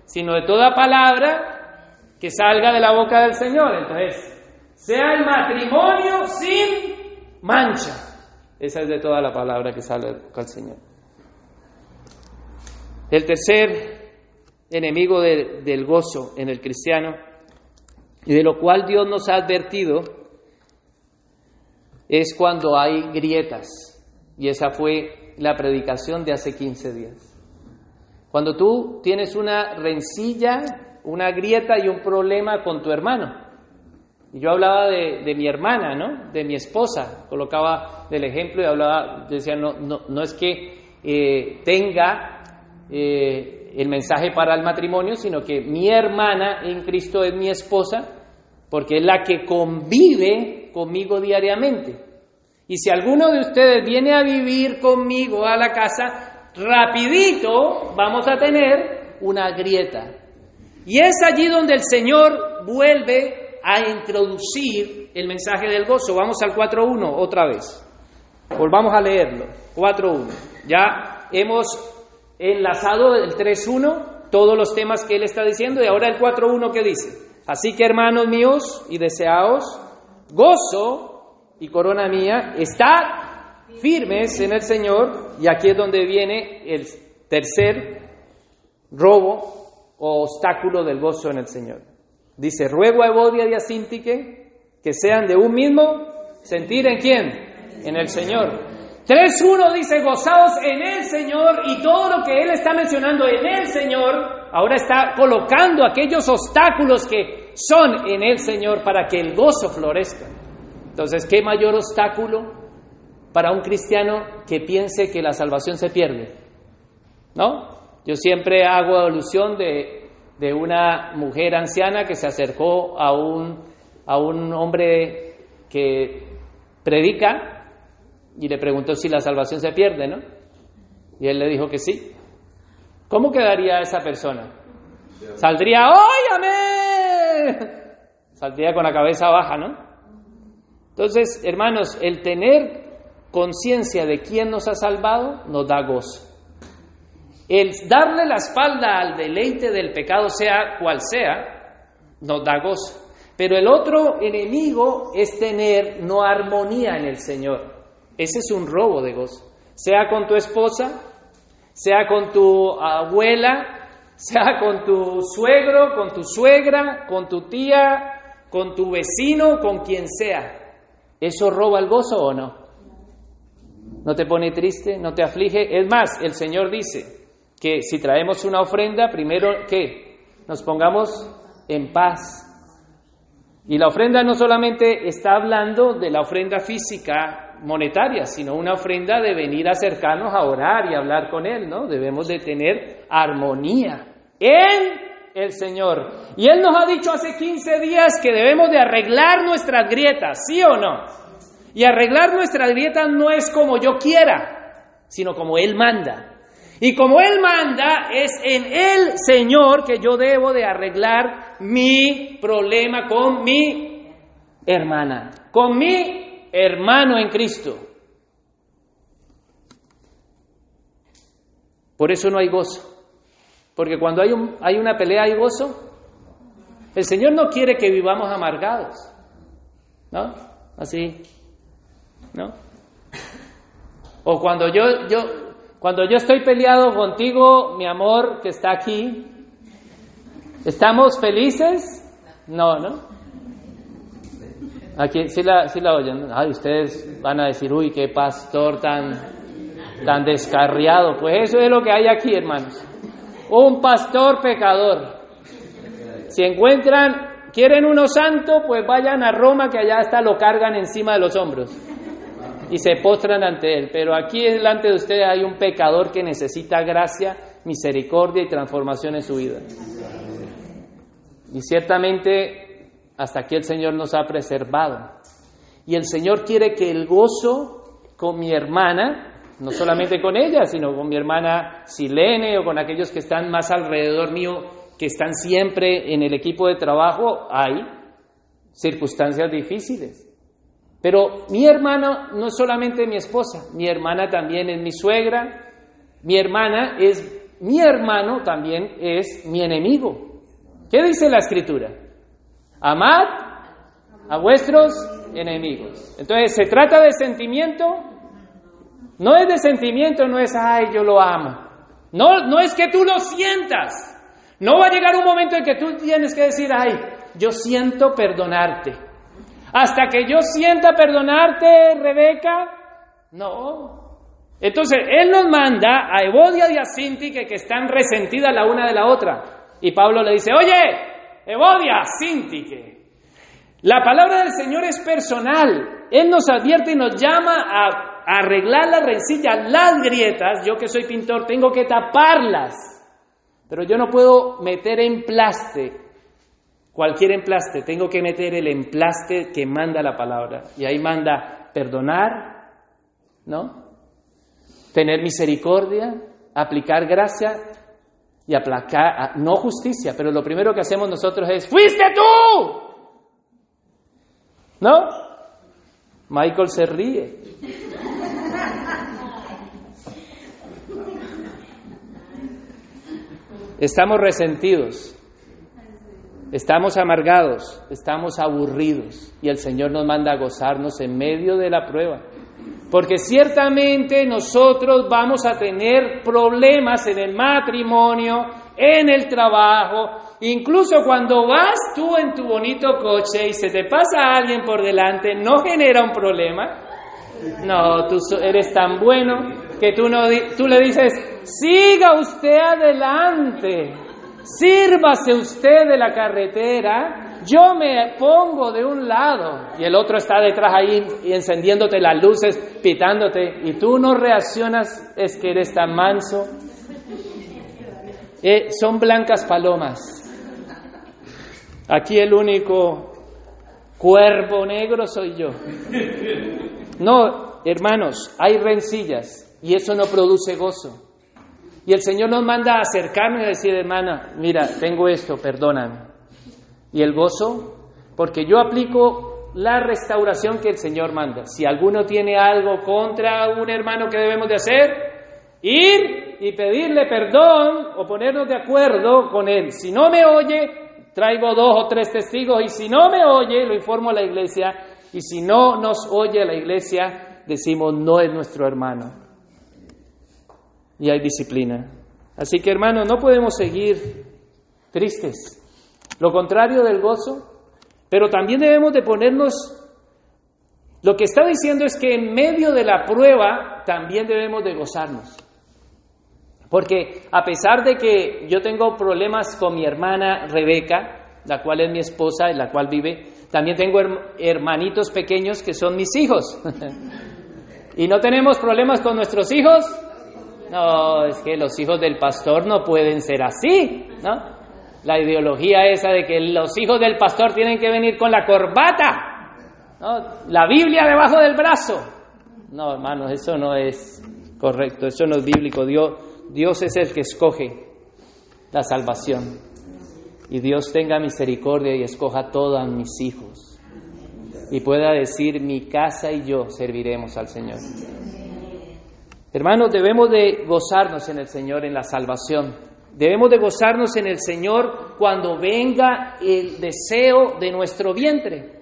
sino de toda palabra que salga de la boca del Señor. Entonces, sea el matrimonio sin mancha. Esa es de toda la palabra que sale del Señor. El tercer enemigo del gozo en el cristiano y de lo cual Dios nos ha advertido es cuando hay grietas. Y esa fue la predicación de hace 15 días. Cuando tú tienes una rencilla, una grieta y un problema con tu hermano. Y yo hablaba de, mi hermana, ¿no? De mi esposa. Colocaba del ejemplo y hablaba, decía, no, no, no es que eh, tenga eh, el mensaje para el matrimonio, sino que mi hermana en Cristo es mi esposa, porque es la que convive conmigo diariamente. Y si alguno de ustedes viene a vivir conmigo a la casa, rapidito vamos a tener una grieta. Y es allí donde el Señor vuelve a introducir el mensaje del gozo. Vamos al 4.1 otra vez. Volvamos a leerlo. 4.1. Ya hemos enlazado el 3.1, todos los temas que él está diciendo, y ahora el 4.1 que dice. Así que hermanos míos y deseados, gozo y corona mía, está firmes en el Señor, y aquí es donde viene el tercer robo o obstáculo del gozo en el Señor. Dice, ruego a Evodia y a Sintique que sean de un mismo sentir en quién? En el Señor. 3.1 dice, gozaos en el Señor y todo lo que Él está mencionando en el Señor, ahora está colocando aquellos obstáculos que son en el Señor para que el gozo florezca. Entonces, ¿qué mayor obstáculo para un cristiano que piense que la salvación se pierde? ¿No? Yo siempre hago alusión de, de una mujer anciana que se acercó a un, a un hombre que predica y le preguntó si la salvación se pierde, ¿no? Y él le dijo que sí. ¿Cómo quedaría esa persona? Saldría, ¡óyame! Saldría con la cabeza baja, ¿no? Entonces, hermanos, el tener conciencia de quién nos ha salvado nos da gozo. El darle la espalda al deleite del pecado, sea cual sea, nos da gozo. Pero el otro enemigo es tener no armonía en el Señor. Ese es un robo de gozo. Sea con tu esposa, sea con tu abuela, sea con tu suegro, con tu suegra, con tu tía, con tu vecino, con quien sea. ¿Eso roba el gozo o no? ¿No te pone triste? ¿No te aflige? Es más, el Señor dice, que si traemos una ofrenda, primero que nos pongamos en paz. Y la ofrenda no solamente está hablando de la ofrenda física monetaria, sino una ofrenda de venir a acercarnos a orar y hablar con Él, ¿no? Debemos de tener armonía en el Señor. Y Él nos ha dicho hace 15 días que debemos de arreglar nuestras grietas, ¿sí o no? Y arreglar nuestras grietas no es como yo quiera, sino como Él manda. Y como Él manda, es en el Señor que yo debo de arreglar mi problema con mi hermana, con mi hermano en Cristo. Por eso no hay gozo. Porque cuando hay, un, hay una pelea hay gozo. El Señor no quiere que vivamos amargados. ¿No? Así. ¿No? O cuando yo, yo, cuando yo estoy peleado contigo, mi amor, que está aquí, ¿estamos felices? No, ¿no? Aquí sí la, sí la oyen. Ay, ustedes van a decir, uy, qué pastor tan, tan descarriado. Pues eso es lo que hay aquí, hermanos. Un pastor pecador. Si encuentran, quieren uno santo, pues vayan a Roma, que allá está, lo cargan encima de los hombros y se postran ante Él. Pero aquí delante de ustedes hay un pecador que necesita gracia, misericordia y transformación en su vida. Y ciertamente hasta aquí el Señor nos ha preservado. Y el Señor quiere que el gozo con mi hermana, no solamente con ella, sino con mi hermana Silene o con aquellos que están más alrededor mío, que están siempre en el equipo de trabajo, hay circunstancias difíciles. Pero mi hermana no es solamente mi esposa, mi hermana también es mi suegra, mi hermana es mi hermano también es mi enemigo. ¿Qué dice la escritura? Amad a vuestros enemigos. Entonces, ¿se trata de sentimiento? No es de sentimiento, no es, ay, yo lo amo. No, no es que tú lo sientas. No va a llegar un momento en que tú tienes que decir, ay, yo siento perdonarte. Hasta que yo sienta perdonarte, Rebeca, no. Entonces, Él nos manda a Evodia y a Sintique que están resentidas la una de la otra. Y Pablo le dice, oye, Evodia, Sintique, la palabra del Señor es personal. Él nos advierte y nos llama a, arreglar las rencillas, las grietas. Yo que soy pintor tengo que taparlas. Pero yo no puedo meter en plaste cualquier emplaste, tengo que meter el emplaste que manda la palabra. Y ahí manda perdonar, ¿no? Tener misericordia, aplicar gracia. y aplacar, no justicia, pero lo primero que hacemos nosotros es, fuiste tú. ¿No? Michael se ríe. Estamos resentidos, estamos amargados, estamos aburridos y el Señor nos manda a gozarnos en medio de la prueba. Porque ciertamente nosotros vamos a tener problemas en el matrimonio, en el trabajo, incluso cuando vas tú en tu bonito coche y se te pasa alguien por delante, no genera un problema. No, tú eres tan bueno que tú, no, tú le dices, siga usted adelante, sírvase usted de la carretera yo me pongo de un lado y el otro está detrás ahí encendiéndote las luces, pitándote, y tú no reaccionas, es que eres tan manso. Eh, son blancas palomas. Aquí el único cuerpo negro soy yo. No, hermanos, hay rencillas y eso no produce gozo. Y el Señor nos manda a acercarnos y decir, hermana, mira, tengo esto, perdóname y el gozo, porque yo aplico la restauración que el Señor manda. Si alguno tiene algo contra un hermano que debemos de hacer, ir y pedirle perdón o ponernos de acuerdo con él. Si no me oye, traigo dos o tres testigos y si no me oye, lo informo a la iglesia y si no nos oye la iglesia, decimos no es nuestro hermano. Y hay disciplina. Así que hermanos, no podemos seguir tristes lo contrario del gozo, pero también debemos de ponernos, lo que está diciendo es que en medio de la prueba también debemos de gozarnos. Porque a pesar de que yo tengo problemas con mi hermana Rebeca, la cual es mi esposa, en la cual vive, también tengo hermanitos pequeños que son mis hijos. ¿Y no tenemos problemas con nuestros hijos? No, es que los hijos del pastor no pueden ser así, ¿no? la ideología esa de que los hijos del pastor tienen que venir con la corbata, la Biblia debajo del brazo. No, hermanos, eso no es correcto, eso no es bíblico. Dios, Dios es el que escoge la salvación. Y Dios tenga misericordia y escoja a todos mis hijos. Y pueda decir, mi casa y yo serviremos al Señor. Hermanos, debemos de gozarnos en el Señor, en la salvación. Debemos de gozarnos en el Señor cuando venga el deseo de nuestro vientre.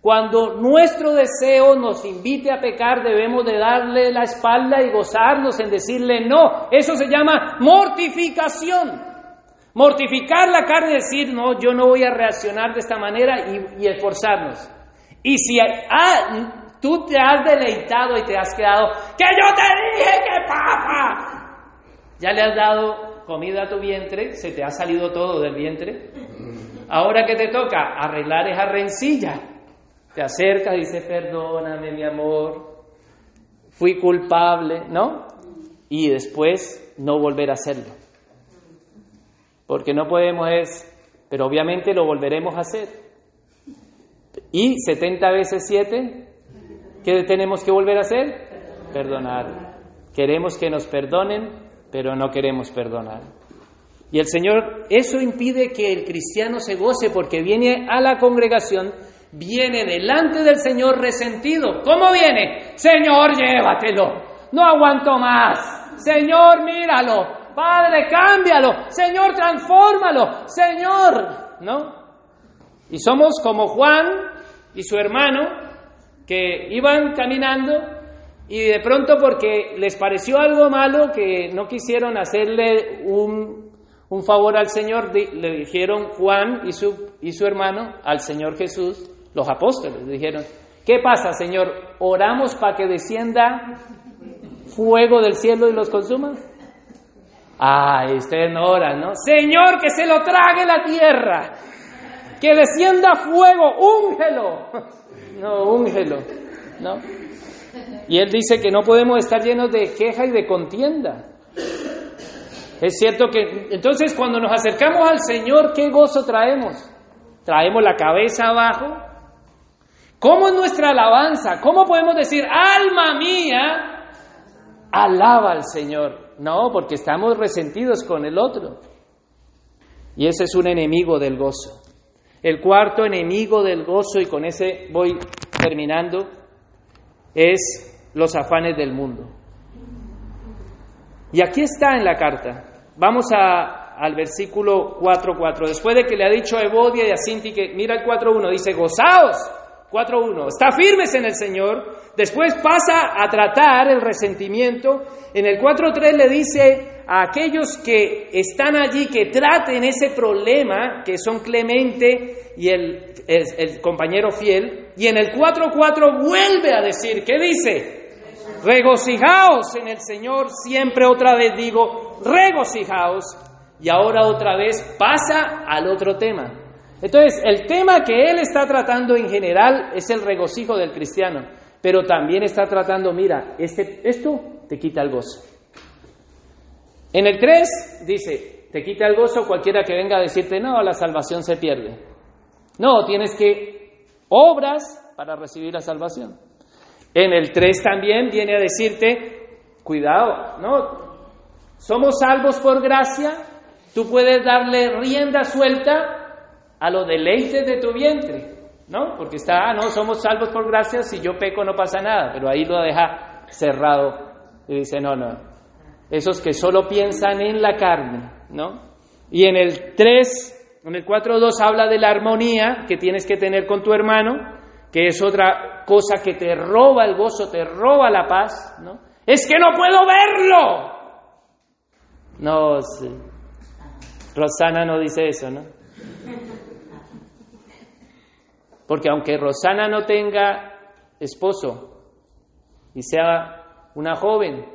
Cuando nuestro deseo nos invite a pecar, debemos de darle la espalda y gozarnos en decirle no. Eso se llama mortificación. Mortificar la carne decir, no, yo no voy a reaccionar de esta manera y, esforzarnos. Y si ah, tú te has deleitado y te has quedado, que yo te dije que papa, ya le has dado comida a tu vientre, se te ha salido todo del vientre. Ahora que te toca arreglar esa rencilla, te acercas y dices, perdóname mi amor, fui culpable, ¿no? Y después no volver a hacerlo. Porque no podemos es, pero obviamente lo volveremos a hacer. Y 70 veces 7, ¿qué tenemos que volver a hacer? Perdonar. Queremos que nos perdonen pero no queremos perdonar. Y el Señor, eso impide que el cristiano se goce porque viene a la congregación, viene delante del Señor resentido. ¿Cómo viene? Señor, llévatelo. No aguanto más. Señor, míralo. Padre, cámbialo. Señor, transfórmalo. Señor, ¿no? Y somos como Juan y su hermano que iban caminando y de pronto porque les pareció algo malo que no quisieron hacerle un, favor al Señor, le dijeron Juan y su, y su hermano al Señor Jesús, los apóstoles, dijeron, ¿qué pasa Señor? ¿Oramos para que descienda fuego del cielo y los consuma? Ay, ustedes no oran, ¿no? Señor, que se lo trague la tierra, que descienda fuego, úngelo. No, úngelo, ¿no? Y él dice que no podemos estar llenos de queja y de contienda. Es cierto que entonces cuando nos acercamos al Señor, ¿qué gozo traemos? Traemos la cabeza abajo. ¿Cómo es nuestra alabanza? ¿Cómo podemos decir, alma mía, alaba al Señor? No, porque estamos resentidos con el otro. Y ese es un enemigo del gozo. El cuarto enemigo del gozo, y con ese voy terminando, es los afanes del mundo. Y aquí está en la carta. Vamos a, al versículo 4.4. Después de que le ha dicho a Evodia y a Sinti que, mira el 4.1, dice, gozaos. 4.1, está firmes en el Señor. Después pasa a tratar el resentimiento. En el 4.3 le dice a aquellos que están allí que traten ese problema, que son Clemente y el, compañero fiel. Y en el 4.4 vuelve a decir, ¿qué dice? Regocijaos en el Señor, siempre otra vez digo, regocijaos. Y ahora otra vez pasa al otro tema. Entonces, el tema que él está tratando en general es el regocijo del cristiano, pero también está tratando, mira, este, esto te quita el gozo. En el 3 dice, te quita el gozo cualquiera que venga a decirte, no, la salvación se pierde. No, tienes que obras para recibir la salvación. En el 3 también viene a decirte, cuidado, ¿no? Somos salvos por gracia, tú puedes darle rienda suelta a los deleites de tu vientre, ¿no? Porque está, ah, no, somos salvos por gracia, si yo peco no pasa nada, pero ahí lo deja cerrado y dice, no, no, esos que solo piensan en la carne, ¿no? Y en el 3, en el 4.2 habla de la armonía que tienes que tener con tu hermano, que es otra cosa que te roba el gozo, te roba la paz, ¿no? Es que no puedo verlo. No, sí. Rosana no dice eso, ¿no? Porque aunque Rosana no tenga esposo y sea una joven,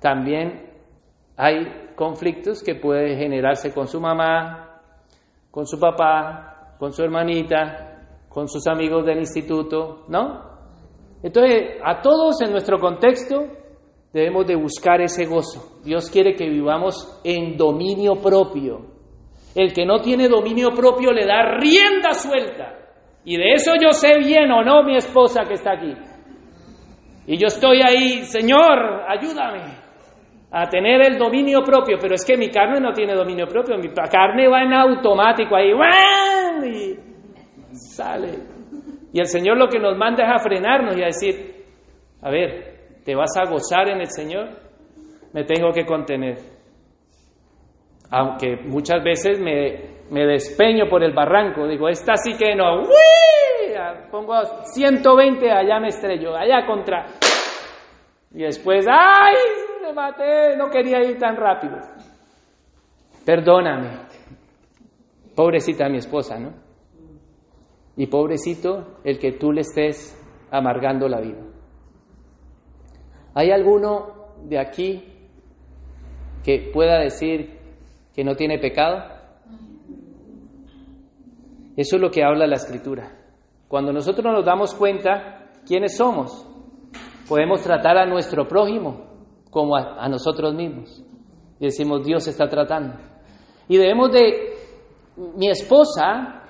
también hay conflictos que pueden generarse con su mamá, con su papá, con su hermanita, con sus amigos del instituto, ¿no? Entonces, a todos en nuestro contexto debemos de buscar ese gozo. Dios quiere que vivamos en dominio propio. El que no tiene dominio propio le da rienda suelta. Y de eso yo sé bien o no mi esposa que está aquí. Y yo estoy ahí, Señor, ayúdame a tener el dominio propio, pero es que mi carne no tiene dominio propio, mi carne va en automático ahí, y sale. Y el Señor lo que nos manda es a frenarnos y a decir, a ver, ¿te vas a gozar en el Señor? Me tengo que contener. Aunque muchas veces me, me despeño por el barranco, digo, esta sí que no, ¡Uy! pongo 120, allá me estrello, allá contra. Y después, ¡ay! Me maté, no quería ir tan rápido. Perdóname. Pobrecita mi esposa, ¿no? Y pobrecito el que tú le estés amargando la vida. ¿Hay alguno de aquí que pueda decir que no tiene pecado? Eso es lo que habla la escritura. Cuando nosotros nos damos cuenta quiénes somos, podemos tratar a nuestro prójimo como a, nosotros mismos. Y decimos, Dios está tratando. Y debemos de, mi esposa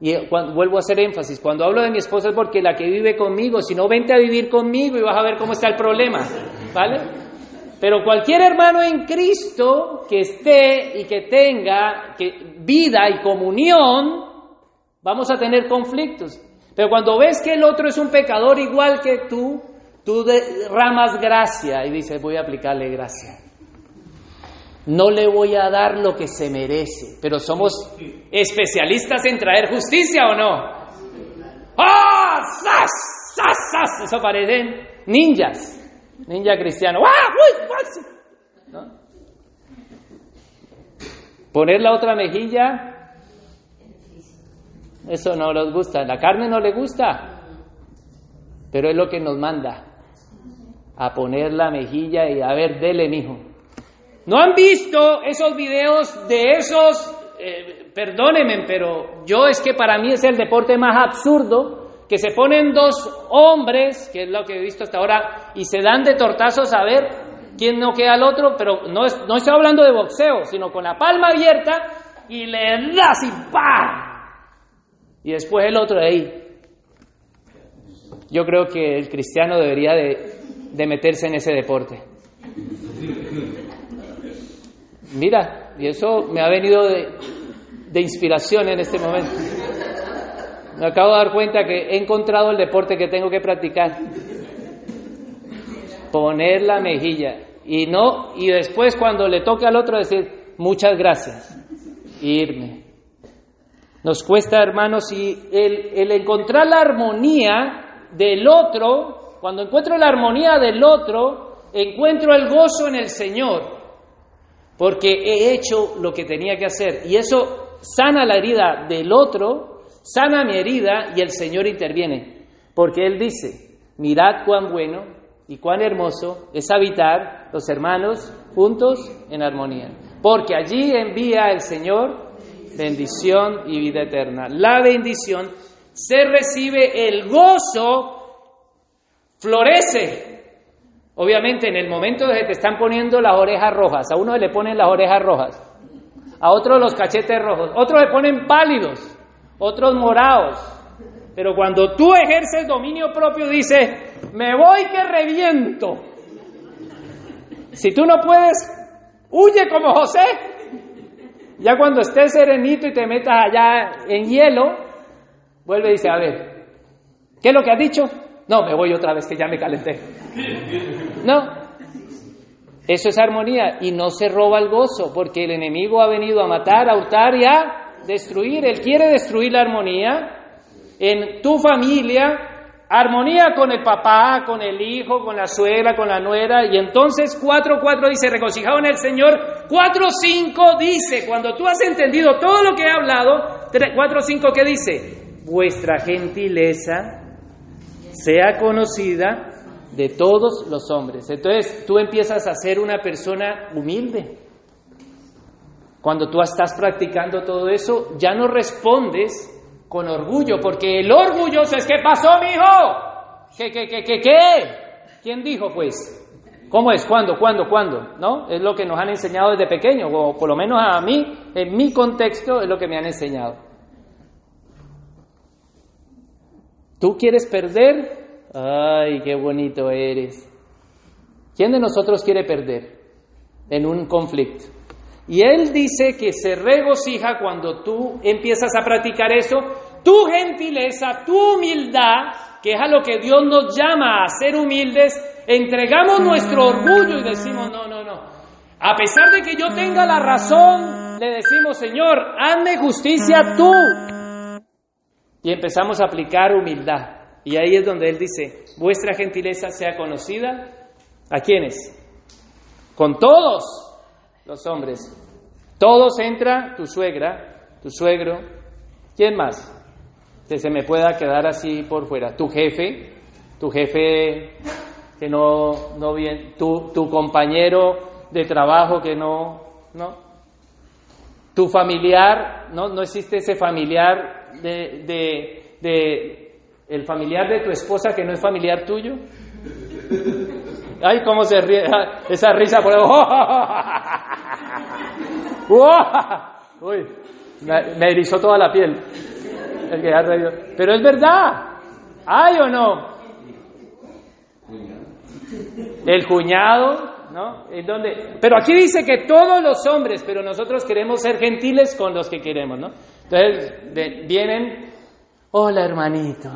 y cuando, vuelvo a hacer énfasis, cuando hablo de mi esposa es porque la que vive conmigo, si no, vente a vivir conmigo y vas a ver cómo está el problema, ¿vale? Pero cualquier hermano en Cristo que esté y que tenga vida y comunión, vamos a tener conflictos. Pero cuando ves que el otro es un pecador igual que tú, tú derramas gracia y dices, voy a aplicarle gracia. No le voy a dar lo que se merece, pero somos especialistas en traer justicia o no. ¡Ah! ¡Sas! ¡Sas! ¡Sas! Eso parecen ninjas. Ninja cristiano. ¡Ah! ¿No? Poner la otra mejilla, eso no nos gusta. La carne no le gusta, pero es lo que nos manda a poner la mejilla y a ver, dele, mijo. ¿No han visto esos videos de esos, eh, perdónenme, pero yo es que para mí es el deporte más absurdo, que se ponen dos hombres, que es lo que he visto hasta ahora, y se dan de tortazos a ver quién no queda al otro, pero no, es, no estoy hablando de boxeo, sino con la palma abierta y le das y ¡pam! Y después el otro de ahí. Yo creo que el cristiano debería de, de meterse en ese deporte. Mira, y eso me ha venido de, de inspiración en este momento. Me acabo de dar cuenta que he encontrado el deporte que tengo que practicar. Poner la mejilla. Y no, y después cuando le toque al otro decir, muchas gracias. Irme. Nos cuesta, hermanos, y el, el encontrar la armonía del otro, cuando encuentro la armonía del otro, encuentro el gozo en el Señor, porque he hecho lo que tenía que hacer. Y eso sana la herida del otro, sana mi herida y el Señor interviene, porque Él dice, mirad cuán bueno y cuán hermoso es habitar los hermanos juntos en armonía, porque allí envía el Señor bendición y vida eterna. La bendición se recibe, el gozo florece. Obviamente en el momento de que te están poniendo las orejas rojas, a uno le ponen las orejas rojas, a otros los cachetes rojos, otros le ponen pálidos, otros morados. Pero cuando tú ejerces dominio propio, dices, me voy que reviento. Si tú no puedes, huye como José. Ya cuando estés serenito y te metas allá en hielo, vuelve y dice, a ver, ¿qué es lo que has dicho? No, me voy otra vez que ya me calenté. No, eso es armonía y no se roba el gozo porque el enemigo ha venido a matar, a hurtar y a destruir. Él quiere destruir la armonía en tu familia, armonía con el papá, con el hijo, con la suegra, con la nuera. Y entonces 4.4 dice, regocijado en el Señor. 4.5 dice, cuando tú has entendido todo lo que he hablado, 4.5 ¿qué dice? Vuestra gentileza sea conocida de todos los hombres. Entonces tú empiezas a ser una persona humilde. Cuando tú estás practicando todo eso, ya no respondes con orgullo, porque el orgulloso es, ¿qué pasó, mi hijo? ¿Qué, qué, qué, qué, qué? ¿Quién dijo, pues? ¿Cómo es? ¿Cuándo? ¿Cuándo? ¿Cuándo? ¿No? Es lo que nos han enseñado desde pequeño, o por lo menos a mí, en mi contexto, es lo que me han enseñado. ¿Tú quieres perder? Ay, qué bonito eres. ¿Quién de nosotros quiere perder en un conflicto? Y él dice que se regocija cuando tú empiezas a practicar eso, tu gentileza, tu humildad, que es a lo que Dios nos llama a ser humildes, entregamos nuestro orgullo y decimos, no, no, no. A pesar de que yo tenga la razón, le decimos, Señor, hazme justicia tú. Y empezamos a aplicar humildad. Y ahí es donde él dice, vuestra gentileza sea conocida a quiénes? Con todos los hombres. Todos entra tu suegra, tu suegro. ¿Quién más? Que se me pueda quedar así por fuera. Tu jefe, tu jefe que no, no bien, tu, tu compañero de trabajo que no, no. Tu familiar, no, no existe ese familiar de, de, de el familiar de tu esposa que no es familiar tuyo. Ay, cómo se ríe esa risa por Uy, me, erizó toda la piel. Pero es verdad. ¿Hay o no? El cuñado, ¿no? ¿En? Pero aquí dice que todos los hombres, pero nosotros queremos ser gentiles con los que queremos, ¿no? Entonces vienen, hola hermanito,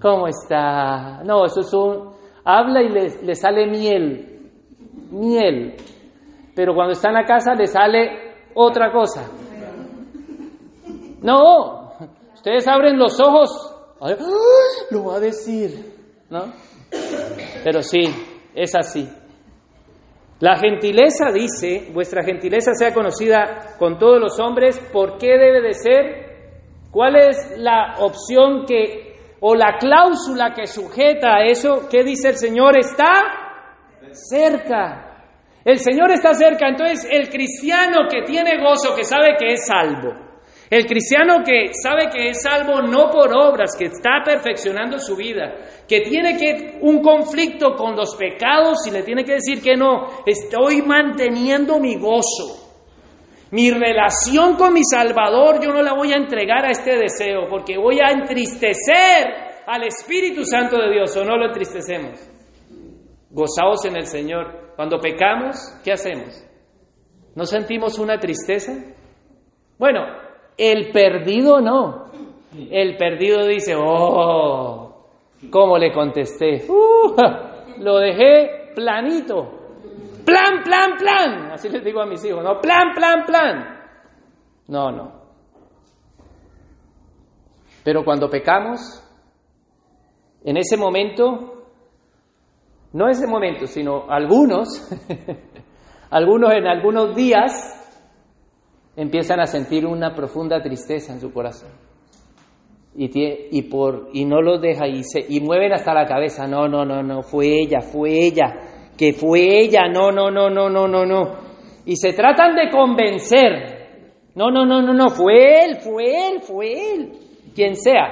¿Cómo está? No, eso es un... Habla y le, sale miel, miel. Pero cuando está en la casa le sale otra cosa. No, ustedes abren los ojos, lo va a decir, ¿no? Pero sí, es así. La gentileza dice, vuestra gentileza sea conocida con todos los hombres, ¿por qué debe de ser? ¿Cuál es la opción que o la cláusula que sujeta a eso, ¿qué dice el Señor? Está cerca. El Señor está cerca. Entonces el cristiano que tiene gozo, que sabe que es salvo, el cristiano que sabe que es salvo no por obras, que está perfeccionando su vida, que tiene que un conflicto con los pecados y le tiene que decir que no, estoy manteniendo mi gozo. Mi relación con mi Salvador yo no la voy a entregar a este deseo porque voy a entristecer al Espíritu Santo de Dios o no lo entristecemos. Gozaos en el Señor. Cuando pecamos, ¿qué hacemos? ¿No sentimos una tristeza? Bueno, el perdido no. El perdido dice, oh, ¿cómo le contesté? Uh, lo dejé planito. Plan, plan, plan. Así les digo a mis hijos, no, plan, plan, plan. No, no. Pero cuando pecamos, en ese momento, no ese momento, sino algunos, algunos en algunos días empiezan a sentir una profunda tristeza en su corazón. Y, por, y no los deja y, se, y mueven hasta la cabeza, no, no, no, no, fue ella, fue ella, que fue ella, no, no, no, no, no, no, no. Y se tratan de convencer, no, no, no, no, no, fue él, fue él, fue él, quien sea.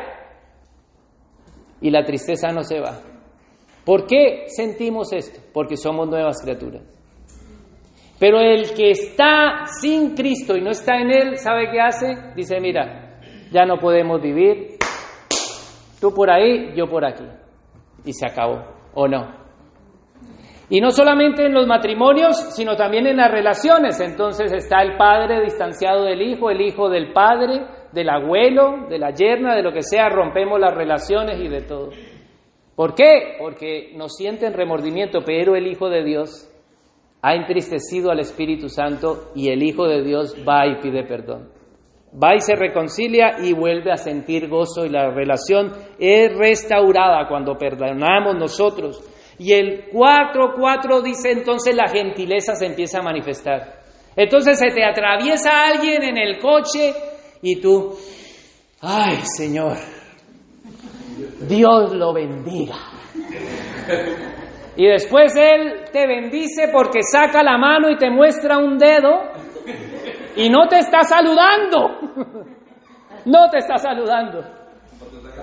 Y la tristeza no se va. ¿Por qué sentimos esto? Porque somos nuevas criaturas. Pero el que está sin Cristo y no está en Él, ¿sabe qué hace? Dice, mira, ya no podemos vivir, tú por ahí, yo por aquí. Y se acabó, ¿o no? Y no solamente en los matrimonios, sino también en las relaciones. Entonces está el padre distanciado del hijo, el hijo del padre, del abuelo, de la yerna, de lo que sea, rompemos las relaciones y de todo. ¿Por qué? Porque nos sienten remordimiento, pero el Hijo de Dios ha entristecido al Espíritu Santo y el Hijo de Dios va y pide perdón. Va y se reconcilia y vuelve a sentir gozo y la relación es restaurada cuando perdonamos nosotros. Y el 4.4 dice entonces la gentileza se empieza a manifestar. Entonces se te atraviesa alguien en el coche y tú, ay Señor, Dios lo bendiga. Y después Él te bendice porque saca la mano y te muestra un dedo y no te está saludando. No te está saludando.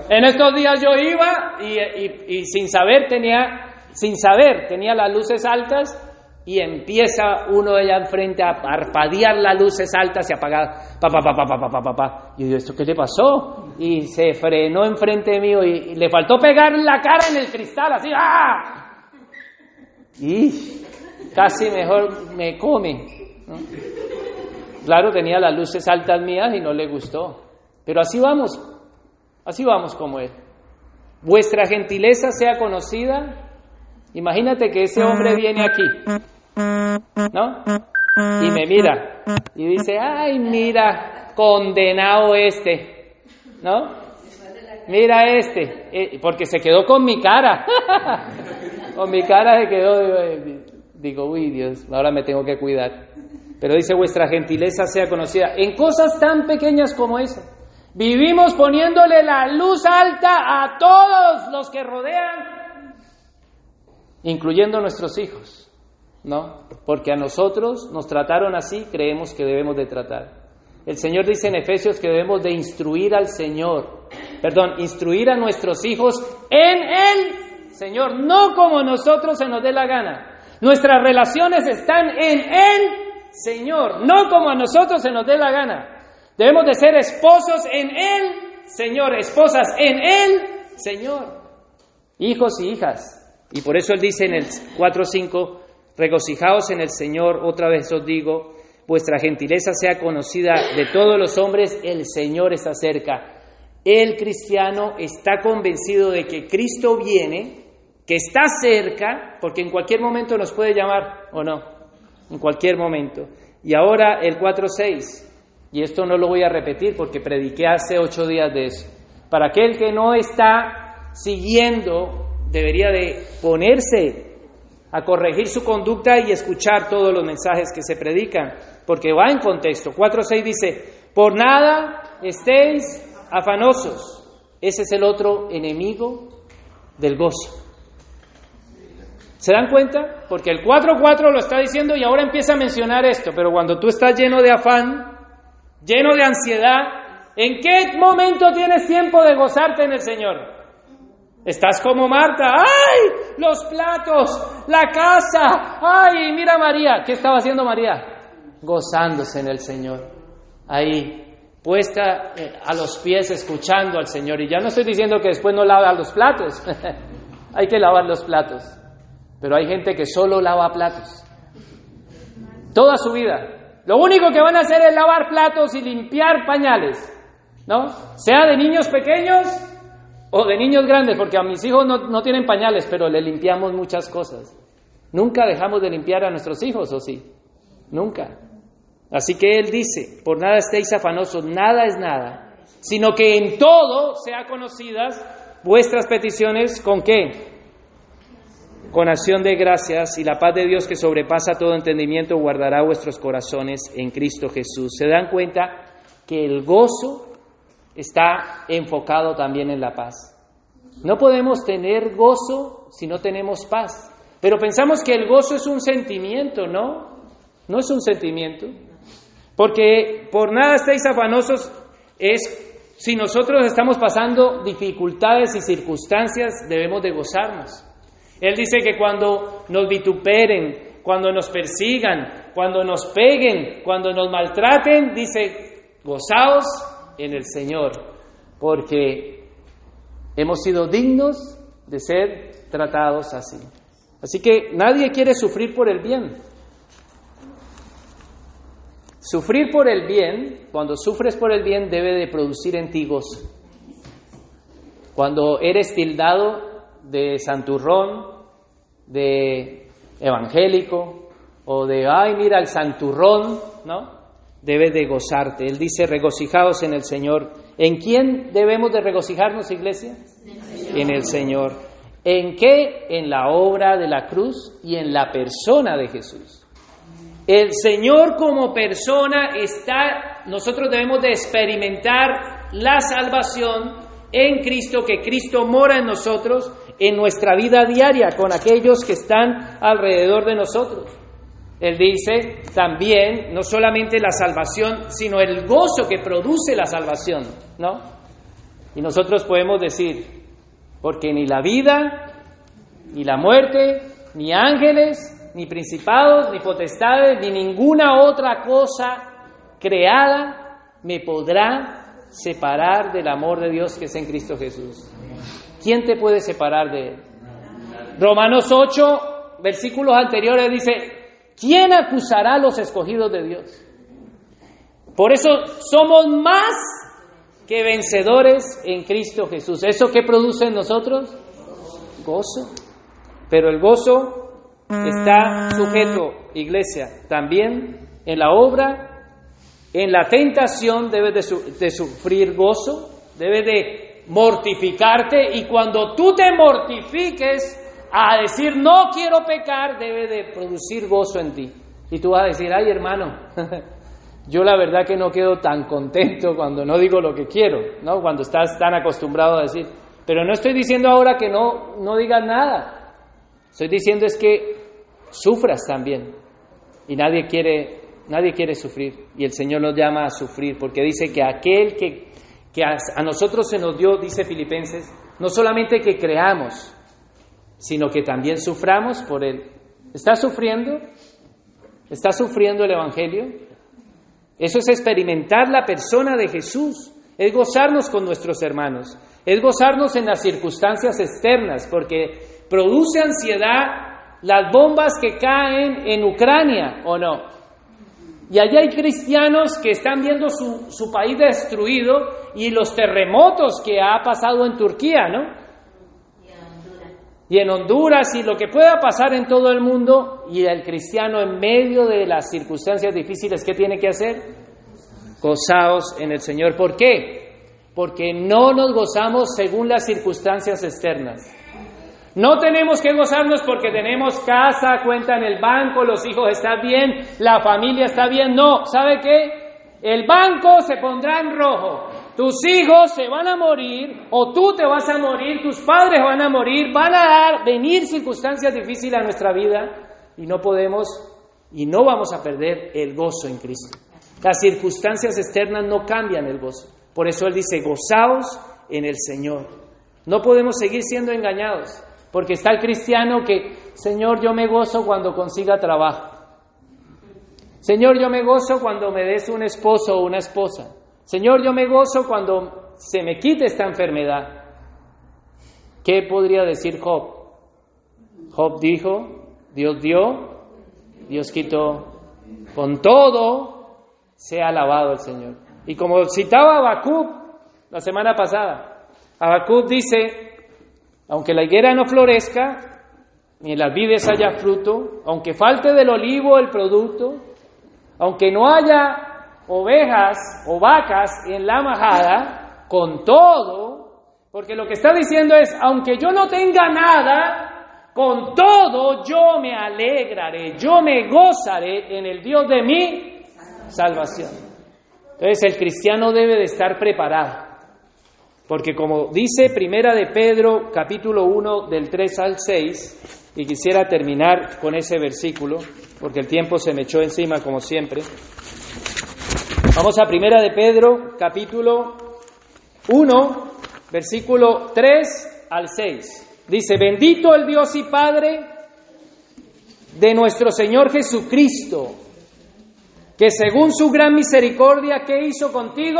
En estos días yo iba y, sin saber tenía, sin saber tenía las luces altas y empieza uno de allá enfrente a parpadear las luces altas y apagadas. Pa, pa, pa, pa, pa, pa, pa, pa. Y yo, ¿esto qué le pasó? Y se frenó enfrente mío y, y le faltó pegar la cara en el cristal, así. ¡ah! Y casi mejor me come. Claro, tenía las luces altas mías y no le gustó. Pero así vamos, así vamos como él. Vuestra gentileza sea conocida. Imagínate que ese hombre viene aquí, ¿no? Y me mira y dice, ay, mira, condenado este, ¿no? Mira este, eh, porque se quedó con mi cara. con mi cara se quedó, digo, uy Dios, ahora me tengo que cuidar. Pero dice, vuestra gentileza sea conocida en cosas tan pequeñas como esa. Vivimos poniéndole la luz alta a todos los que rodean, incluyendo nuestros hijos, ¿no? Porque a nosotros nos trataron así, creemos que debemos de tratar. El Señor dice en Efesios que debemos de instruir al Señor, perdón, instruir a nuestros hijos en Él Señor, no como nosotros se nos dé la gana. Nuestras relaciones están en el Señor, no como a nosotros se nos dé la gana. Debemos de ser esposos en el Señor, esposas en el Señor, hijos y hijas. Y por eso Él dice en el 4.5, regocijaos en el Señor, otra vez os digo, vuestra gentileza sea conocida de todos los hombres, el Señor está cerca. El cristiano está convencido de que Cristo viene que está cerca, porque en cualquier momento nos puede llamar o no, en cualquier momento. Y ahora el 4.6, y esto no lo voy a repetir porque prediqué hace ocho días de eso. Para aquel que no está siguiendo, debería de ponerse a corregir su conducta y escuchar todos los mensajes que se predican, porque va en contexto. 4.6 dice, por nada estéis afanosos. Ese es el otro enemigo del gozo. ¿Se dan cuenta? Porque el 4.4 lo está diciendo y ahora empieza a mencionar esto, pero cuando tú estás lleno de afán, lleno de ansiedad, ¿en qué momento tienes tiempo de gozarte en el Señor? Estás como Marta, ¡ay! Los platos, la casa, ¡ay! Mira María, ¿qué estaba haciendo María? Gozándose en el Señor. Ahí, puesta eh, a los pies escuchando al Señor. Y ya no estoy diciendo que después no lava los platos, hay que lavar los platos. Pero hay gente que solo lava platos. Toda su vida. Lo único que van a hacer es lavar platos y limpiar pañales, ¿no? Sea de niños pequeños o de niños grandes, porque a mis hijos no, no tienen pañales, pero le limpiamos muchas cosas. Nunca dejamos de limpiar a nuestros hijos, ¿o sí? Nunca. Así que Él dice, por nada estéis afanosos, nada es nada, sino que en todo sea conocidas vuestras peticiones con qué? Con acción de gracias y la paz de Dios que sobrepasa todo entendimiento guardará vuestros corazones en Cristo Jesús. ¿Se dan cuenta que el gozo está enfocado también en la paz? No podemos tener gozo si no tenemos paz. Pero pensamos que el gozo es un sentimiento, ¿no? No es un sentimiento. Porque por nada estáis afanosos es si nosotros estamos pasando dificultades y circunstancias, debemos de gozarnos. Él dice que cuando nos vituperen, cuando nos persigan, cuando nos peguen, cuando nos maltraten, dice, gozaos en el Señor, porque hemos sido dignos de ser tratados así. Así que nadie quiere sufrir por el bien. Sufrir por el bien, cuando sufres por el bien, debe de producir en ti gozo. Cuando eres tildado de santurrón, de evangélico, o de, ay, mira el santurrón, ¿no? Debes de gozarte. Él dice, regocijados en el Señor. ¿En quién debemos de regocijarnos, iglesia? En el Señor. ¿En qué? En la obra de la cruz y en la persona de Jesús. El Señor como persona está, nosotros debemos de experimentar la salvación en Cristo, que Cristo mora en nosotros, en nuestra vida diaria, con aquellos que están alrededor de nosotros. Él dice también, no solamente la salvación, sino el gozo que produce la salvación, ¿no? Y nosotros podemos decir, porque ni la vida, ni la muerte, ni ángeles, ni principados, ni potestades, ni ninguna otra cosa creada me podrá separar del amor de Dios que es en Cristo Jesús. ¿Quién te puede separar de Él? Romanos 8, versículos anteriores dice, ¿quién acusará a los escogidos de Dios? Por eso somos más que vencedores en Cristo Jesús. ¿Eso qué produce en nosotros? Gozo. Pero el gozo está sujeto, iglesia, también en la obra, en la tentación debes de, sufrir gozo, debes de mortificarte y cuando tú te mortifiques a decir no quiero pecar, debe de producir gozo en ti. Y tú vas a decir, ay hermano, yo la verdad que no quedo tan contento cuando no digo lo que quiero, ¿no? Cuando estás tan acostumbrado a decir, pero no estoy diciendo ahora que no, no digas nada. Estoy diciendo es que sufras también. Y nadie quiere, nadie quiere sufrir. Y el Señor nos llama a sufrir, porque dice que aquel que, que a, a nosotros se nos dio, dice Filipenses, no solamente que creamos, sino que también suframos por Él. ¿Está sufriendo? ¿Está sufriendo el Evangelio? Eso es experimentar la persona de Jesús, es gozarnos con nuestros hermanos, es gozarnos en las circunstancias externas, porque produce ansiedad las bombas que caen en Ucrania, ¿o no? Y allá hay cristianos que están viendo su, su país destruido y los terremotos que ha pasado en Turquía, ¿no? Y en Honduras y lo que pueda pasar en todo el mundo y el cristiano en medio de las circunstancias difíciles, ¿qué tiene que hacer? Gozaos en el Señor. ¿Por qué? Porque no nos gozamos según las circunstancias externas. No tenemos que gozarnos porque tenemos casa, cuenta en el banco, los hijos están bien, la familia está bien. No, ¿sabe qué? El banco se pondrá en rojo. Tus hijos se van a morir o tú te vas a morir, tus padres van a morir, van a dar, venir circunstancias difíciles a nuestra vida y no podemos y no vamos a perder el gozo en Cristo. Las circunstancias externas no cambian el gozo. Por eso Él dice, gozaos en el Señor. No podemos seguir siendo engañados. Porque está el cristiano que, Señor, yo me gozo cuando consiga trabajo. Señor, yo me gozo cuando me des un esposo o una esposa. Señor, yo me gozo cuando se me quite esta enfermedad. ¿Qué podría decir Job? Job dijo, Dios dio, Dios quitó. Con todo, Sea alabado el Señor. Y como citaba Habacuc la semana pasada, Habacuc dice, aunque la higuera no florezca, ni en las vides haya fruto, aunque falte del olivo el producto, aunque no haya ovejas o vacas en la majada, con todo, porque lo que está diciendo es, aunque yo no tenga nada, con todo yo me alegraré, yo me gozaré en el Dios de mi salvación. Entonces el cristiano debe de estar preparado. Porque como dice Primera de Pedro capítulo 1 del 3 al 6, y quisiera terminar con ese versículo, porque el tiempo se me echó encima como siempre. Vamos a Primera de Pedro capítulo 1, versículo 3 al 6. Dice, bendito el Dios y Padre de nuestro Señor Jesucristo, que según su gran misericordia, ¿qué hizo contigo?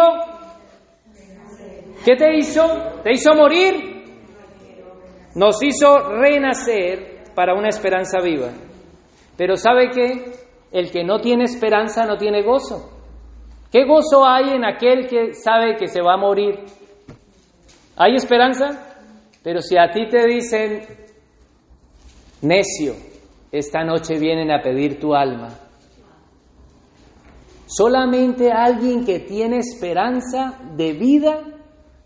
¿Qué te hizo? ¿Te hizo morir? Nos hizo renacer para una esperanza viva. Pero ¿sabe qué? El que no tiene esperanza no tiene gozo. ¿Qué gozo hay en aquel que sabe que se va a morir? ¿Hay esperanza? Pero si a ti te dicen, necio, esta noche vienen a pedir tu alma. Solamente alguien que tiene esperanza de vida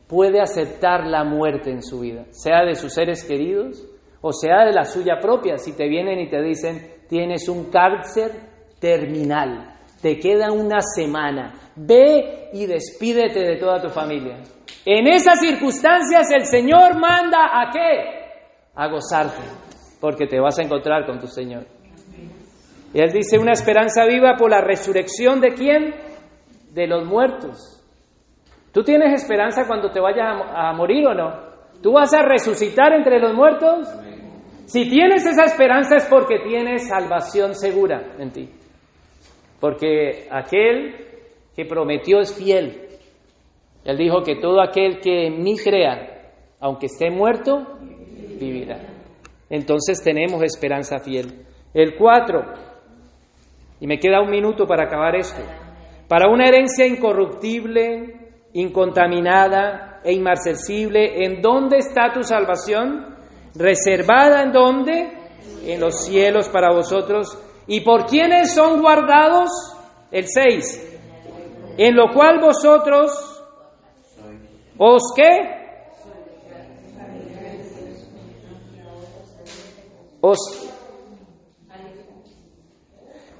puede aceptar la muerte en su vida, sea de sus seres queridos o sea de la suya propia. Si te vienen y te dicen, tienes un cáncer terminal, te queda una semana, ve y despídete de toda tu familia. En esas circunstancias el Señor manda a qué? A gozarte, porque te vas a encontrar con tu Señor. Y Él dice una esperanza viva por la resurrección de quién? De los muertos. ¿Tú tienes esperanza cuando te vayas a, morir o no? ¿Tú vas a resucitar entre los muertos? Si tienes esa esperanza es porque tienes salvación segura en ti. Porque aquel que prometió es fiel. Él dijo que todo aquel que en mí crea, aunque esté muerto, vivirá. Entonces tenemos esperanza fiel. El cuatro, y me queda un minuto para acabar esto. Para una herencia incorruptible, incontaminada e inmarcesible. ¿En dónde está tu salvación? ¿Reservada en dónde? En los cielos para vosotros. ¿Y por quiénes son guardados? El 6. En lo cual vosotros os qué? Os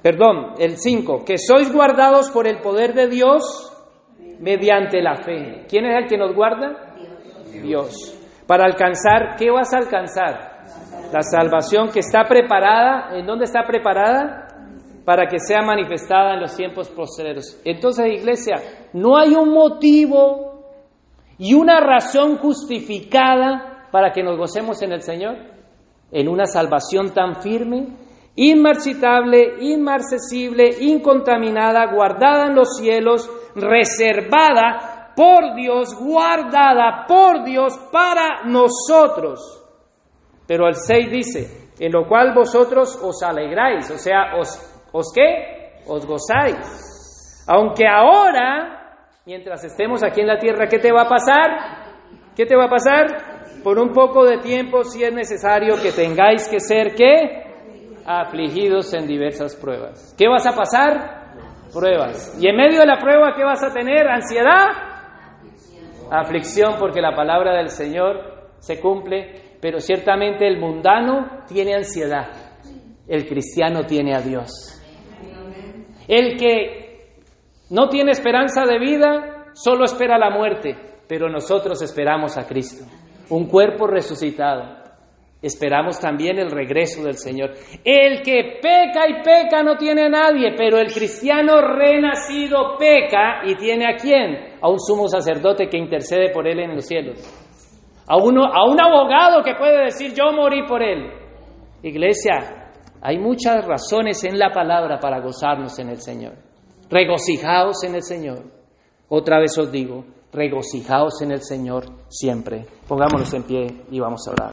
Perdón, el 5, que sois guardados por el poder de Dios mediante la fe. ¿Quién es el que nos guarda? Dios. Para alcanzar, ¿qué vas a alcanzar? La salvación que está preparada, ¿en dónde está preparada? Para que sea manifestada en los tiempos posteriores. Entonces, iglesia, no hay un motivo y una razón justificada para que nos gocemos en el Señor, en una salvación tan firme, inmarcitable, inmarcesible, incontaminada, guardada en los cielos, reservada por Dios, guardada por Dios para nosotros. Pero el 6 dice, en lo cual vosotros os alegráis, o sea, os, os qué? Os gozáis. Aunque ahora, mientras estemos aquí en la tierra, ¿qué te va a pasar? ¿Qué te va a pasar? Por un poco de tiempo, si es necesario que tengáis que ser, ¿qué? Afligidos en diversas pruebas. ¿Qué vas a pasar? pruebas. Y en medio de la prueba, ¿qué vas a tener? ¿Ansiedad? Aflicción, porque la palabra del Señor se cumple, pero ciertamente el mundano tiene ansiedad, el cristiano tiene a Dios. El que no tiene esperanza de vida, solo espera la muerte, pero nosotros esperamos a Cristo, un cuerpo resucitado. Esperamos también el regreso del Señor. El que peca y peca no tiene a nadie, pero el cristiano renacido peca y tiene a quién? A un sumo sacerdote que intercede por él en los cielos. A, uno, a un abogado que puede decir yo morí por él. Iglesia, hay muchas razones en la palabra para gozarnos en el Señor. Regocijaos en el Señor. Otra vez os digo, regocijaos en el Señor siempre. Pongámonos en pie y vamos a orar.